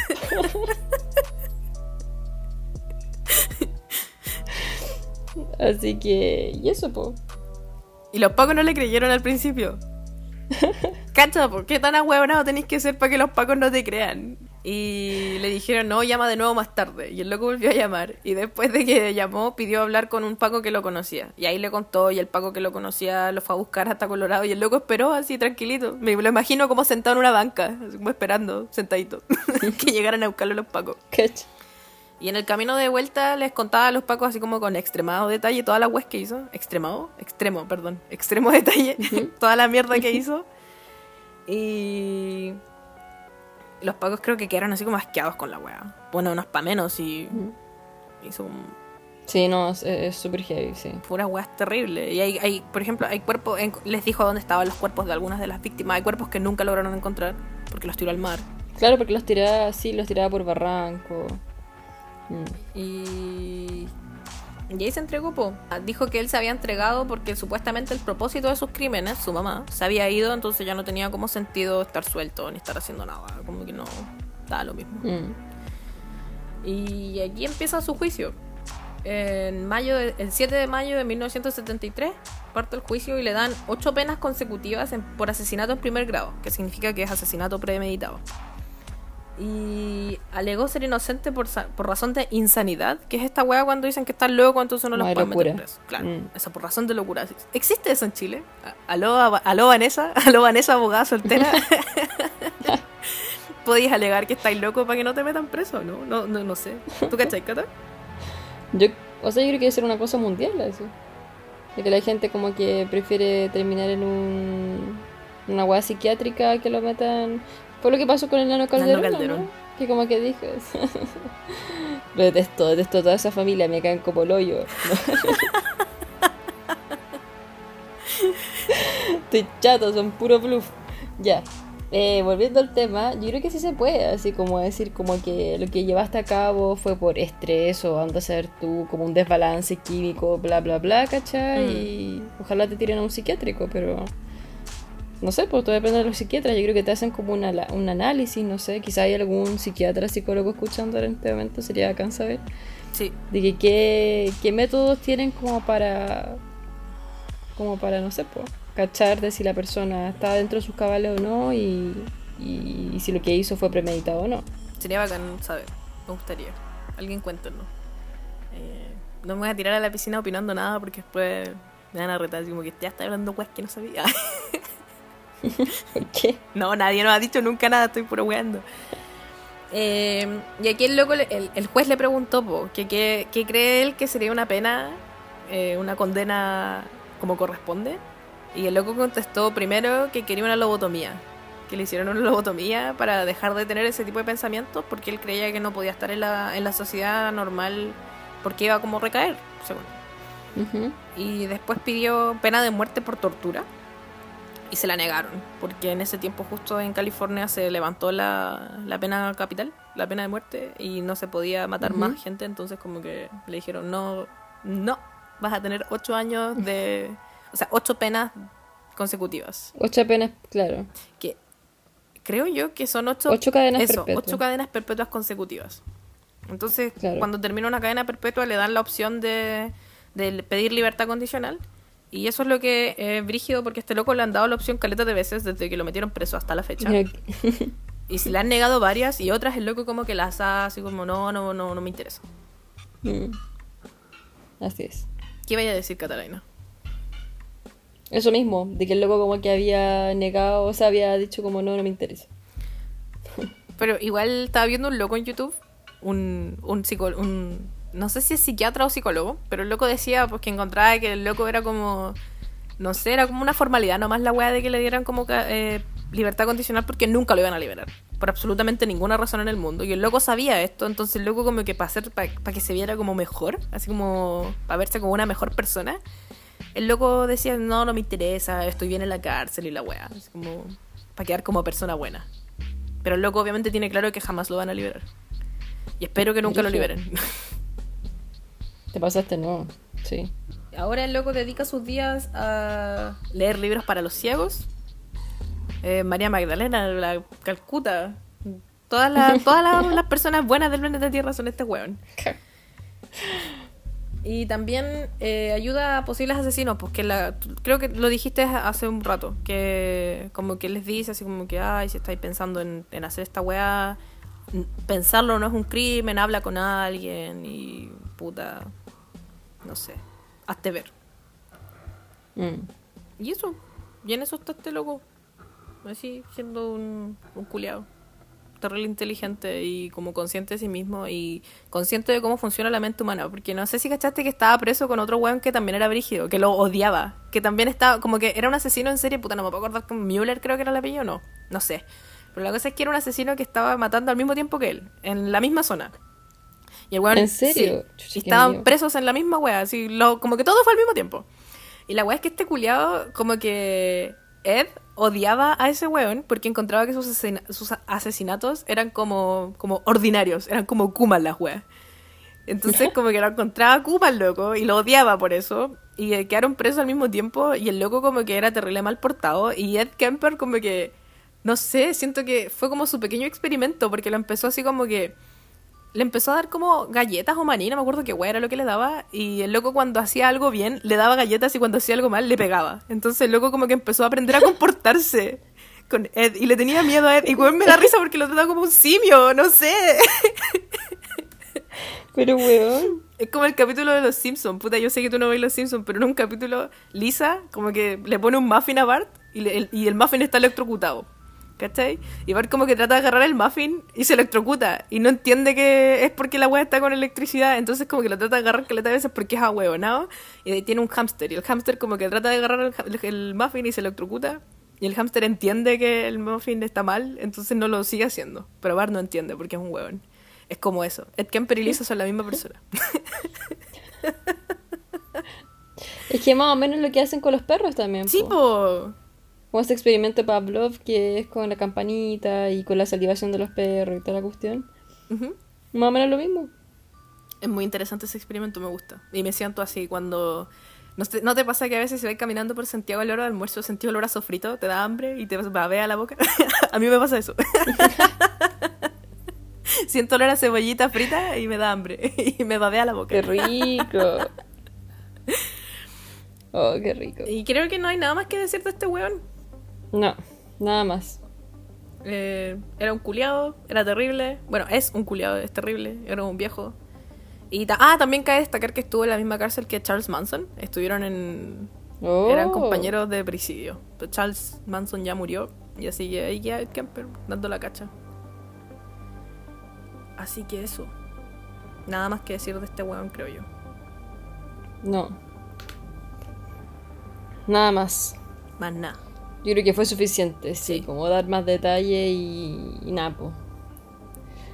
Así que, y eso, po. Y los pacos no le creyeron al principio. Cacha, ¿por qué tan ahueonado tenéis que ser para que los pacos no te crean? Y le dijeron, no, llama de nuevo más tarde. Y el loco volvió a llamar. Y después de que llamó, pidió hablar con un paco que lo conocía. Y ahí le contó, y el paco que lo conocía lo fue a buscar hasta Colorado. Y el loco esperó así, tranquilito. Me lo imagino como sentado en una banca, como esperando, sentadito, que llegaran a buscarlo los pacos. Cacha. Y en el camino de vuelta les contaba a los pacos así como con extremado detalle toda la web que hizo. Extremado, extremo, perdón. Extremo detalle. toda la mierda que hizo. Y los pacos creo que quedaron así como asqueados con la wea. Bueno, unos pa' menos y hizo un, Sí, no, es- súper heavy, sí. pura weas terrible. Y hay, hay, por ejemplo, hay cuerpos, en- les dijo dónde estaban los cuerpos de algunas de las víctimas. Hay cuerpos que nunca lograron encontrar porque los tiró al mar. Claro, porque los tiraba así, los tiraba por barranco. Mm. Y. Y ahí se entregó, po. Ah, Dijo que él se había entregado porque supuestamente el propósito de sus crímenes, su mamá, se había ido, entonces ya no tenía como sentido estar suelto ni estar haciendo nada. Como que no. Estaba lo mismo. Mm. Y aquí empieza su juicio. En mayo, de- el 7 de mayo de 1973, parte del juicio y le dan ocho penas consecutivas en- por asesinato en primer grado, que significa que es asesinato premeditado. Y alegó ser inocente por, por razón de insanidad, que es esta weá cuando dicen que están locos, entonces no los pueden meter presos. Claro, Mm. eso por razón de locura. ¿Existe eso en Chile? ¿Aló, aló Vanessa? ¿Aló Vanessa, abogada soltera? ¿Podías alegar que estáis loco para que no te metan preso? No, no, no, no sé. ¿Tú cachai, Cata? Yo, o sea, yo creo que debe ser una cosa mundial eso. De que la gente como que prefiere terminar en un, una hueá psiquiátrica que lo metan... Fue lo que pasó con el Nano Calderón, ¿no? Calderón. Que como que dijo eso. lo detesto, detesto toda esa familia, me caen como el hoyo. Estoy chato, son puro bluff. Ya. Eh, volviendo al tema, yo creo que sí se puede, así como decir como que lo que llevaste a cabo fue por estrés o anda a ser tú como un desbalance químico, bla bla bla, ¿cachai? Mm. Y ojalá te tiren a un psiquiátrico, pero no sé, pues todo depende de los psiquiatras, yo creo que te hacen como una, un análisis, no sé, quizá hay algún psiquiatra, psicólogo escuchando en este momento, sería bacán saber Sí. de que qué, qué métodos tienen como para como para no sé pues cachar de si la persona está dentro de sus cabales o no y, y, y si lo que hizo fue premeditado o no Sería bacán saber. Me gustaría. Alguien cuéntenos. Eh, no me voy a tirar a la piscina opinando nada porque después me van a retar. Como que ya está hablando weas que no sabía. ¿por qué? no, nadie nos ha dicho nunca nada. Estoy puro weando. Eh, y aquí el loco, le- el, el juez le preguntó po, que cree él que sería una pena, eh, una condena como corresponde. Y el loco contestó primero que quería una lobotomía, que le hicieron una lobotomía para dejar de tener ese tipo de pensamientos porque él creía que no podía estar en la, en la sociedad normal porque iba como a recaer, según. Y después pidió pena de muerte por tortura y se la negaron, porque en ese tiempo justo en California se levantó la, la pena capital, la pena de muerte, y no se podía matar más gente, entonces como que le dijeron, no, no, vas a tener ocho años de... O sea, ocho penas consecutivas. ocho penas claro Que creo yo que son ocho... Ocho cadenas eso, perpetuas. ocho cadenas perpetuas consecutivas. Entonces, Claro. cuando termina una cadena perpetua, le dan la opción de, de pedir libertad condicional. Y eso es lo que es brígido, porque a este loco le han dado la opción caleta de veces desde que lo metieron preso hasta la fecha. Y se le han negado varias y otras el loco como que las ha así como, no, no, no, no me interesa. mm. así es ¿Qué vaya a decir Catalina? eso mismo de que el loco como que había negado o sea había dicho como no no me interesa Pero igual estaba viendo un loco en YouTube, un, un psicólogo, un, no sé si es psiquiatra o psicólogo, pero el loco decía pues que encontraba que el loco era como, no sé, era como una formalidad nomás la weá de que le dieran como eh, libertad condicional porque nunca lo iban a liberar, por absolutamente ninguna razón en el mundo. Y el loco sabía esto, entonces el loco como que para hacer, para que se viera como mejor, así como para verse como una mejor persona, el loco decía, no, no me interesa, estoy bien en la cárcel y la weá, así como para quedar como persona buena. Pero el loco obviamente tiene claro que jamás lo van a liberar. Y espero que nunca lo liberen. te pasaste no sí Ahora el loco dedica sus días a leer libros para los ciegos. Eh, María Magdalena, la Calcuta. Todas, las, todas las, las personas buenas del planeta Tierra son este weón. Y también eh, ayuda a posibles asesinos, porque la, creo que lo dijiste hace un rato, que como que les dice así como que, ay, si estáis pensando en, en hacer esta weá, pensarlo no es un crimen, habla con alguien y puta, no sé, hazte ver. Mm. Y eso, y en eso está este loco, así siendo un, un culiado. Terrible inteligente y como consciente de sí mismo y consciente de cómo funciona la mente humana. Porque no sé si cachaste que estaba preso con otro weón que también era brígido, que lo odiaba. Que también estaba, como que era un asesino en serie, puta, no me puedo acordar con Müller, creo que era el apellido, no, no sé. Pero la cosa es que era un asesino que estaba matando al mismo tiempo que él, en la misma zona. Y el weón, ¿En serio? sí, estaban presos en la misma wea, así, lo, como que todo fue al mismo tiempo. Y la weá es que este culiado, como que Ed odiaba a ese weón porque encontraba que sus, asesina- sus asesinatos eran como, como ordinarios, eran como Kuman las weas. Entonces como que lo encontraba Kuman loco y lo odiaba por eso. Y eh, quedaron presos al mismo tiempo y el loco como que era terrible mal portado. Y Ed Kemper como que, no sé, siento que fue como su pequeño experimento porque lo empezó así como que le empezó a dar como galletas o maní, no me acuerdo qué weá era lo que le daba. Y el loco cuando hacía algo bien, le daba galletas y cuando hacía algo mal, le pegaba. Entonces el loco como que empezó a aprender a comportarse con Ed y le tenía miedo a Ed. Y weón me da risa porque lo trataba como un simio, no sé. Pero weón. Es como el capítulo de Los Simpsons. Puta, yo sé que tú no ves Los Simpsons, pero en un capítulo, Lisa como que le pone un muffin a Bart y, le- el, y el muffin está electrocutado. ¿Cachai? Y Bart como que trata de agarrar el muffin y se electrocuta. Y no entiende que es porque la weá está con electricidad. Entonces como que lo trata de agarrar caleta de veces porque es ahueonado. Y ahí tiene un hámster. Y el hámster como que trata de agarrar el, el- muffin y se electrocuta. Y el hámster entiende que el muffin está mal, entonces no lo sigue haciendo. Pero Bart no entiende porque es un huevón. Es como eso. Ed Kemper y Lisa son la misma persona. Es que más o menos lo que hacen con los perros también. Sí, po. po. Como este experimento Pavlov que es con la campanita y con la salivación de los perros y toda la cuestión. Más o menos lo mismo. Es muy interesante ese experimento, me gusta. Y me siento así cuando... ¿No te, ¿No te pasa que a veces si vas caminando por Santiago a la hora del almuerzo, sentís olor a sofrito, te da hambre y te babea la boca? a mí me pasa eso. Siento olor a cebollita frita y me da hambre. y me babea la boca. ¡Qué rico! Oh, qué rico. Y creo que no hay nada más que decir de este weón. No, nada más. Eh, era un culiado, era terrible. Bueno, es un culiado, es terrible. Era un viejo. Y ta- ah, también cabe destacar que estuvo en la misma cárcel que Charles Manson. Estuvieron en. Oh. Eran compañeros de presidio. Pero Charles Manson ya murió. Y así que ahí ya Ed Kemper dando la cacha. Así que eso. Nada más que decir de este weón, creo yo. No. Nada más. Más nada. Yo creo que fue suficiente, sí, Sí. como dar más detalle y, y nada, po.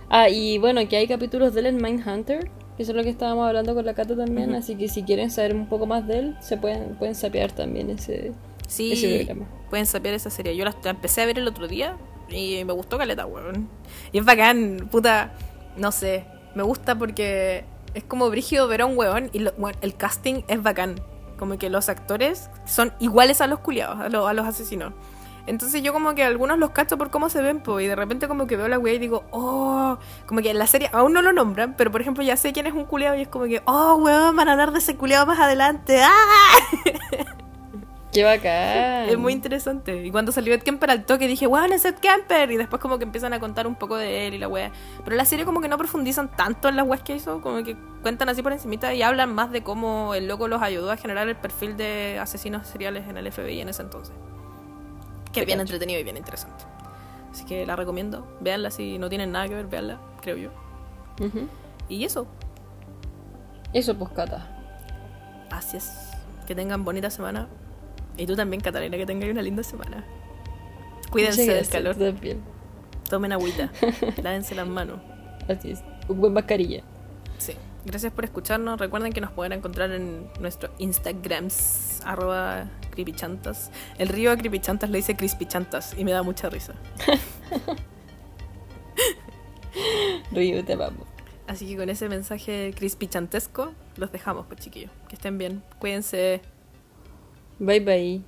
Ah, y bueno, que hay capítulos de él en Mindhunter, que eso es lo que estábamos hablando con la Cata también, así que si quieren saber un poco más de él, se pueden, pueden sapear también ese, Sí, ese programa. pueden saber esa serie. Yo la, la empecé a ver el otro día y me gustó caleta, weón. Y es bacán, puta, no sé. Me gusta porque es como brígido ver a un weón y lo- el casting es bacán. Como que los actores son iguales a los culiados, a, lo- a los asesinos. Entonces yo como que algunos los cacho por cómo se ven, po, y de repente como que veo la weá y digo, oh, como que en la serie aún no lo nombran, pero por ejemplo ya sé quién es un culiado y es como que, oh, weón, van a hablar de ese culiado más adelante, ¡ah! ¡Qué bacán! Es muy interesante. Y cuando salió Ed Kemper al toque dije, wow, es Ed Kemper. Y después como que empiezan a contar un poco de él y la wea. Pero la serie como que no profundizan tanto en las weas que hizo. Como que cuentan así por encimita y hablan más de cómo el loco los ayudó a generar el perfil de asesinos seriales en el FBI en ese entonces. Que es bien entretenido y bien interesante. Así que la recomiendo. Véanla si no tienen nada que ver, véanla, creo yo. Ujú. Y eso. Eso, pues, Cata. Así es. Que tengan bonita semana. Y tú también, Catalina, que tengáis una linda semana. Cuídense del calor. también. Tomen agüita. Lávense las manos. Así es. Un buen mascarilla. Sí. Gracias por escucharnos. Recuerden que nos pueden encontrar en nuestro Instagrams, arroba creepychantas. El río a creepychantas le dice crispychantas y me da mucha risa. Río, te vamos. Así que con ese mensaje crispychantesco los dejamos, pues chiquillos. Que estén bien. Cuídense. Bye, bye.